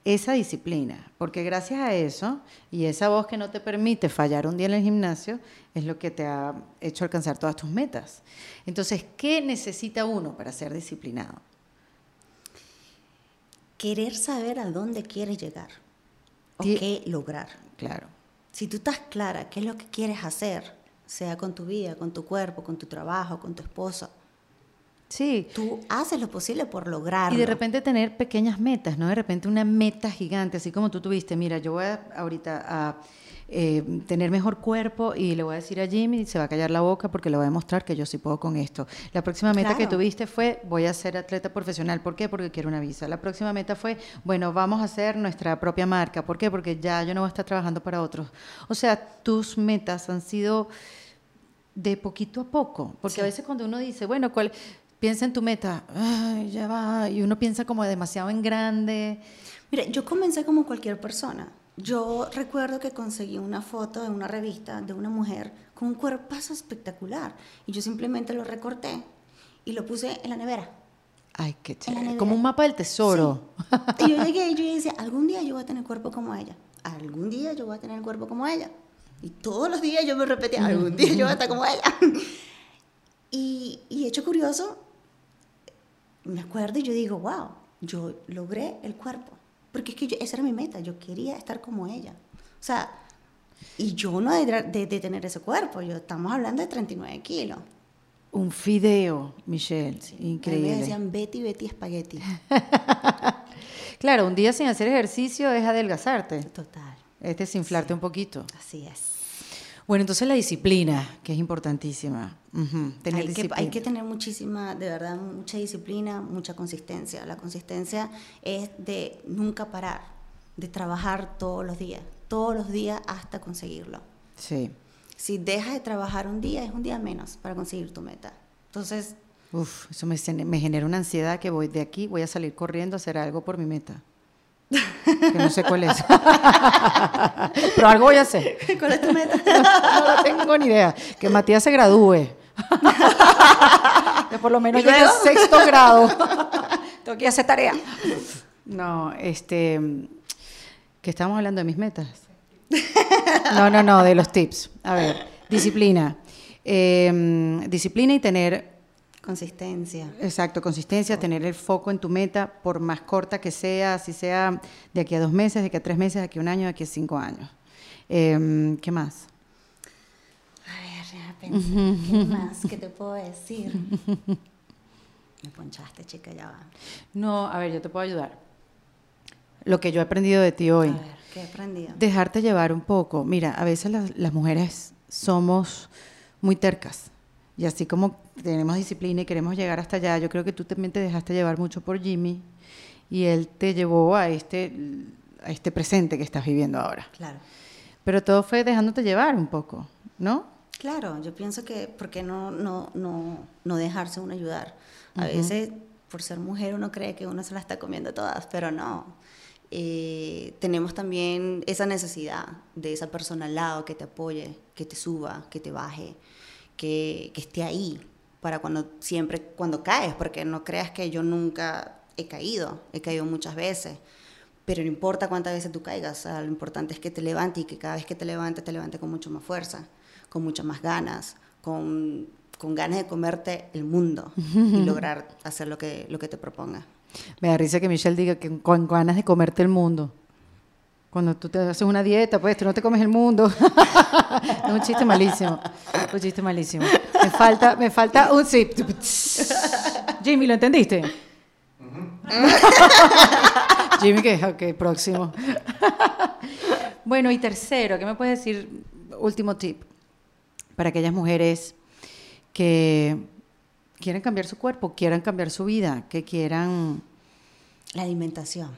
Esa disciplina, porque gracias a eso y esa voz que no te permite fallar un día en el gimnasio es lo que te ha hecho alcanzar todas tus metas. Entonces, ¿qué necesita uno para ser disciplinado? Querer saber a dónde quieres llegar o qué lograr. Claro. Si tú estás clara qué es lo que quieres hacer, sea con tu vida, con tu cuerpo, con tu trabajo, con tu esposa, Sí. Tú haces lo posible por lograrlo. Y de repente tener pequeñas metas, ¿no? De repente una meta gigante, así como tú tuviste, mira, yo voy a, ahorita a eh, tener mejor cuerpo y le voy a decir a Jimmy, se va a callar la boca porque le voy a demostrar que yo sí puedo con esto. La próxima meta que tuviste fue, voy a ser atleta profesional. ¿Por qué? Porque quiero una visa. La próxima meta fue, bueno, vamos a hacer nuestra propia marca. ¿Por qué? Porque ya yo no voy a estar trabajando para otros. O sea, tus metas han sido de poquito a poco, porque a veces cuando uno dice, bueno, ¿cuál? piensa en tu meta, Ay, ya va, y uno piensa como demasiado en grande. Mira, yo comencé como cualquier persona. Yo recuerdo que conseguí una foto en una revista de una mujer con un cuerpazo espectacular y yo simplemente lo recorté y lo puse en la nevera. Ay, qué chévere. Como un mapa del tesoro. Y yo llegué y yo decía, algún día yo voy a tener cuerpo como ella. Algún día yo voy a tener cuerpo como ella. Y todos los días yo me repetía, algún día yo voy a estar como ella. Y, y hecho curioso, me acuerdo y yo digo, wow, yo logré el cuerpo. Porque es que esa era mi meta, yo quería estar como ella. O sea, y yo no de, de, tener ese cuerpo, yo estamos hablando de 39 kilos. Un fideo, Michelle, increíble. me decían Betty, Betty, espagueti. claro, un día sin hacer ejercicio es adelgazarte. Total. Es desinflarte un poquito. Así es. Bueno, entonces la disciplina, que es importantísima. Tener hay, que, hay, que, tener muchísima, de verdad, mucha disciplina, mucha consistencia. La consistencia es de nunca parar, de trabajar todos los días, todos los días hasta conseguirlo. Sí. Si dejas de trabajar un día, es un día menos para conseguir tu meta. Entonces... Uf, eso me, me genera una ansiedad que voy de aquí, voy a salir corriendo a hacer algo por mi meta que no sé cuál es. Pero algo voy a hacer. ¿Cuál es tu meta? no, tengo ni idea. Que Matías se gradúe. que por lo menos llegue al sexto grado. tengo que hacer tarea. No, este. Que estamos hablando de mis metas. No, no, no, de los tips. A ver, disciplina. Em, disciplina y tener Consistencia. Exacto, consistencia, tener el foco en tu meta, por más corta que sea, si sea de aquí a dos meses, de aquí a tres meses, de aquí a un año, de aquí a cinco años. Em, ¿Qué más? Pensar, ¿qué más? ¿Qué te puedo decir? Me ponchaste, chica, ya va. No, a ver, yo te puedo ayudar. Lo que yo he aprendido de ti hoy. A ver, ¿qué he aprendido? Dejarte llevar un poco. Mira, a veces las, las mujeres somos muy tercas y así como tenemos disciplina y queremos llegar hasta allá, yo creo que tú también te dejaste llevar mucho por Jimmy y él te llevó a este, a este presente que estás viviendo ahora. Claro. Pero todo fue dejándote llevar un poco, ¿no? Claro, yo pienso que, ¿por qué no, no, no, no dejarse uno ayudar? A veces, por ser mujer, uno cree que uno se la está comiendo todas, pero no. Eh, tenemos también esa necesidad de esa persona al lado que te apoye, que te suba, que te baje que, esté ahí para cuando siempre, cuando caes, porque no creas que yo nunca he caído, he caído muchas veces, pero no importa cuántas veces tú caigas, lo importante es que te levantes y que cada vez que te levantes, te levantes con mucho más fuerza, con muchas más ganas, con, con ganas de comerte el mundo y lograr hacer lo que, lo que te proponga. Me da risa que Michelle diga que con ganas de comerte el mundo. Cuando tú te haces una dieta, pues tú no te comes el mundo. es un chiste malísimo. Un chiste malísimo. Me falta, me falta un sí. Jimmy, ¿lo entendiste? Jimmy, ¿qué? Ok, próximo. bueno, y tercero, ¿qué me puedes decir? Último tip. Para aquellas mujeres que quieren cambiar su cuerpo, quieran cambiar su vida, que quieran... La alimentación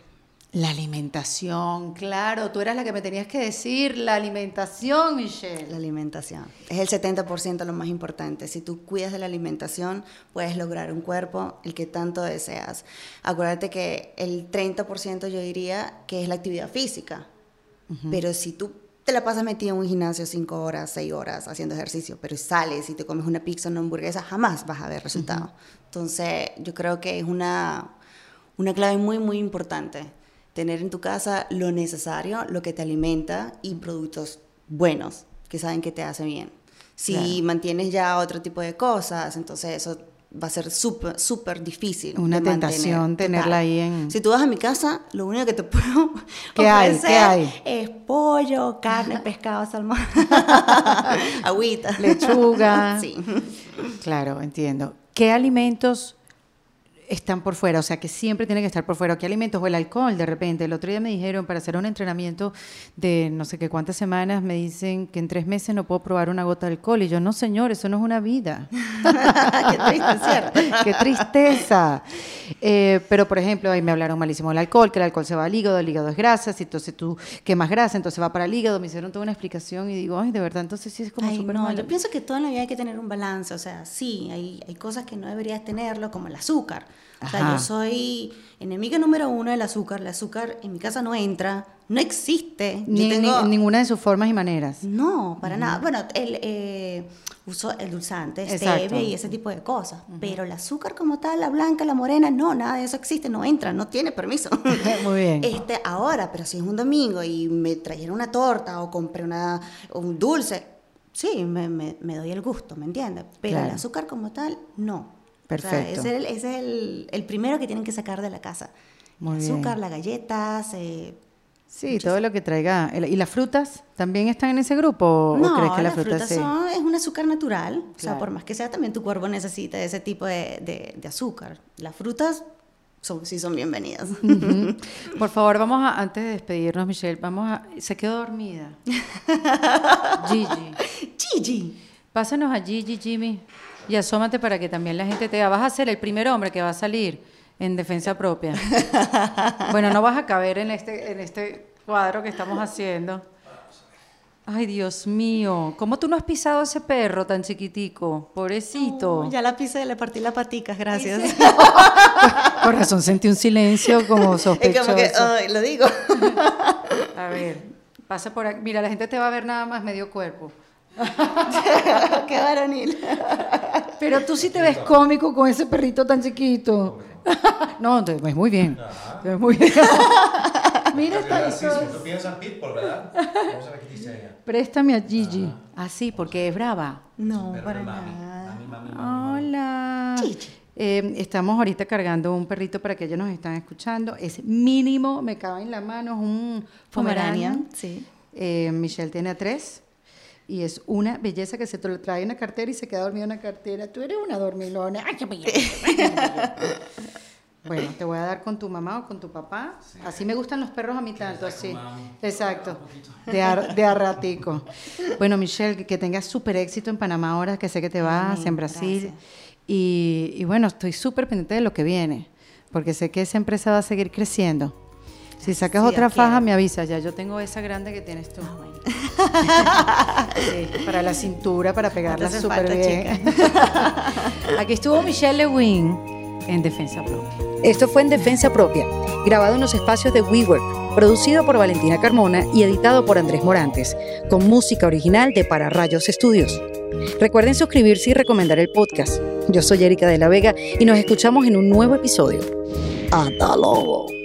la alimentación, claro, tú eras la que me tenías que decir, la alimentación, Michelle. La alimentación. Es el 70% lo más importante. Si tú cuidas de la alimentación, puedes lograr un cuerpo el que tanto deseas. Acuérdate que el 30% yo diría que es la actividad física. Pero si tú te la pasas metido en un gimnasio cinco horas, seis horas haciendo ejercicio, pero sales y te comes una pizza o una hamburguesa, jamás vas a ver resultado. Entonces, yo creo que es una, una clave muy, muy importante. Tener en tu casa lo necesario, lo que te alimenta y productos buenos que saben que te hace bien. Si mantienes ya otro tipo de cosas, entonces eso va a ser súper, súper difícil. Una tentación tenerla ahí en... Si tú vas a mi casa, lo único que te puedo ¿Qué hay? ¿Qué hay? es pollo, carne, pescado, salmón, agüita. Lechuga. Sí. Claro, entiendo. ¿Qué alimentos están por fuera, o sea que siempre tiene que estar por fuera. ¿Qué alimentos? O el alcohol, de repente. El otro día me dijeron, para hacer un entrenamiento de no sé qué cuántas semanas, me dicen que en tres meses no puedo probar una gota de alcohol. Y yo, no, señor, eso no es una vida. Qué triste, ¿cierto? Qué tristeza. Eh, pero, por ejemplo, ahí me hablaron malísimo del alcohol, que el alcohol se va al hígado, el hígado es grasa, si entonces tú quemas grasa, entonces va para el hígado. Me hicieron toda una explicación y digo, ay, de verdad, entonces sí es como súper no, yo pienso que todo en la vida hay que tener un balance, o sea, sí, hay, hay cosas que no deberías tenerlo, como el azúcar. O sea, Ajá. yo soy enemiga número uno del azúcar, el azúcar en mi casa no entra, no existe. Yo Ni, ni- tengo- ninguna de sus formas y maneras. No, para nada. Bueno, el, eh, uso el dulzante, stevia y ese tipo de cosas. Pero el azúcar como tal, la blanca, la morena, no, nada de eso existe, no entra, no tiene permiso. Muy bien. Este, ahora, pero si es un domingo y me trajeron una torta o compré una, un dulce, sí, me, me- me doy el gusto, ¿me entiendes? Pero Claro. el azúcar como tal, no. Perfecto. O sea, ese es, el, ese es el- el primero que tienen que sacar de la casa. Muy el bien. azúcar, las galletas. eh, Sí, todo lo que traiga. ¿Y las frutas también están en ese grupo? ¿O no, crees que la las fruta frutas sí? son, es un azúcar natural. O sea, Claro. por más que sea, también tu cuerpo necesita ese tipo de, de- de azúcar. Las frutas son, sí son bienvenidas. Ujú. Por favor, vamos a, antes de despedirnos, Michelle, vamos a. Se quedó dormida. Gigi. Gigi. Pásanos a Gigi, Jimmy, y asómate para que también la gente te vea. Vas a ser el primer hombre que va a salir en defensa propia. Bueno, no vas a caber en este, en este cuadro que estamos haciendo. Ay, Dios mío, ¿cómo tú no has pisado ese perro tan chiquitico? Pobrecito. Ya la pisé, le partí las paticas, gracias. Por razón sentí un silencio como Es sospechoso. como que, lo digo. A ver, pasa por aquí. Mira, la gente te va a ver nada más medio cuerpo. Qué varonil. Pero tú sí te ves cómico con ese perrito tan chiquito. No, te ves muy bien. Te ves muy bien. Mira esta Racismo. Tú piensas en Pitbull, ¿verdad? Vamos a ver qué dice ella. Préstame a Gigi. Ah, sí, porque es brava. No, para mami. nada. Mami, mami, mami. Hola. Gigi. Eh, estamos ahorita cargando un perrito para que ellos nos están escuchando. Es mínimo, me cabe en la mano, es un Pomeranian, Pomeranian. sí. Eh, Michelle tiene a tres y es una belleza que se te lo trae en la cartera y se queda dormido en la cartera. Tú eres una dormilona. Ay, qué bella. Bueno, te voy a dar con tu mamá o con tu papá. Así me gustan los perros a mí tanto, así. Exacto. De, ar- de a ratico. Bueno, Michelle, que, que tengas súper éxito en Panamá ahora, que sé que te vas en Brasil. y bueno, estoy súper pendiente de lo que viene, porque sé que esa empresa va a seguir creciendo. Si sacas Sí, otra faja, hay. me avisas. Ya yo tengo esa grande que tienes tú. Ah, bueno. Sí, para la cintura, para pegarla súper bien. Aquí estuvo Michelle Lewin en Defensa Propia. Esto fue en Defensa Propia, grabado en los espacios de WeWork, producido por Valentina Carmona y editado por Andrés Morantes, con música original de Para Rayos Estudios. Recuerden suscribirse y recomendar el podcast. Yo soy Erika de la Vega y nos escuchamos en un nuevo episodio. ¡Hasta luego!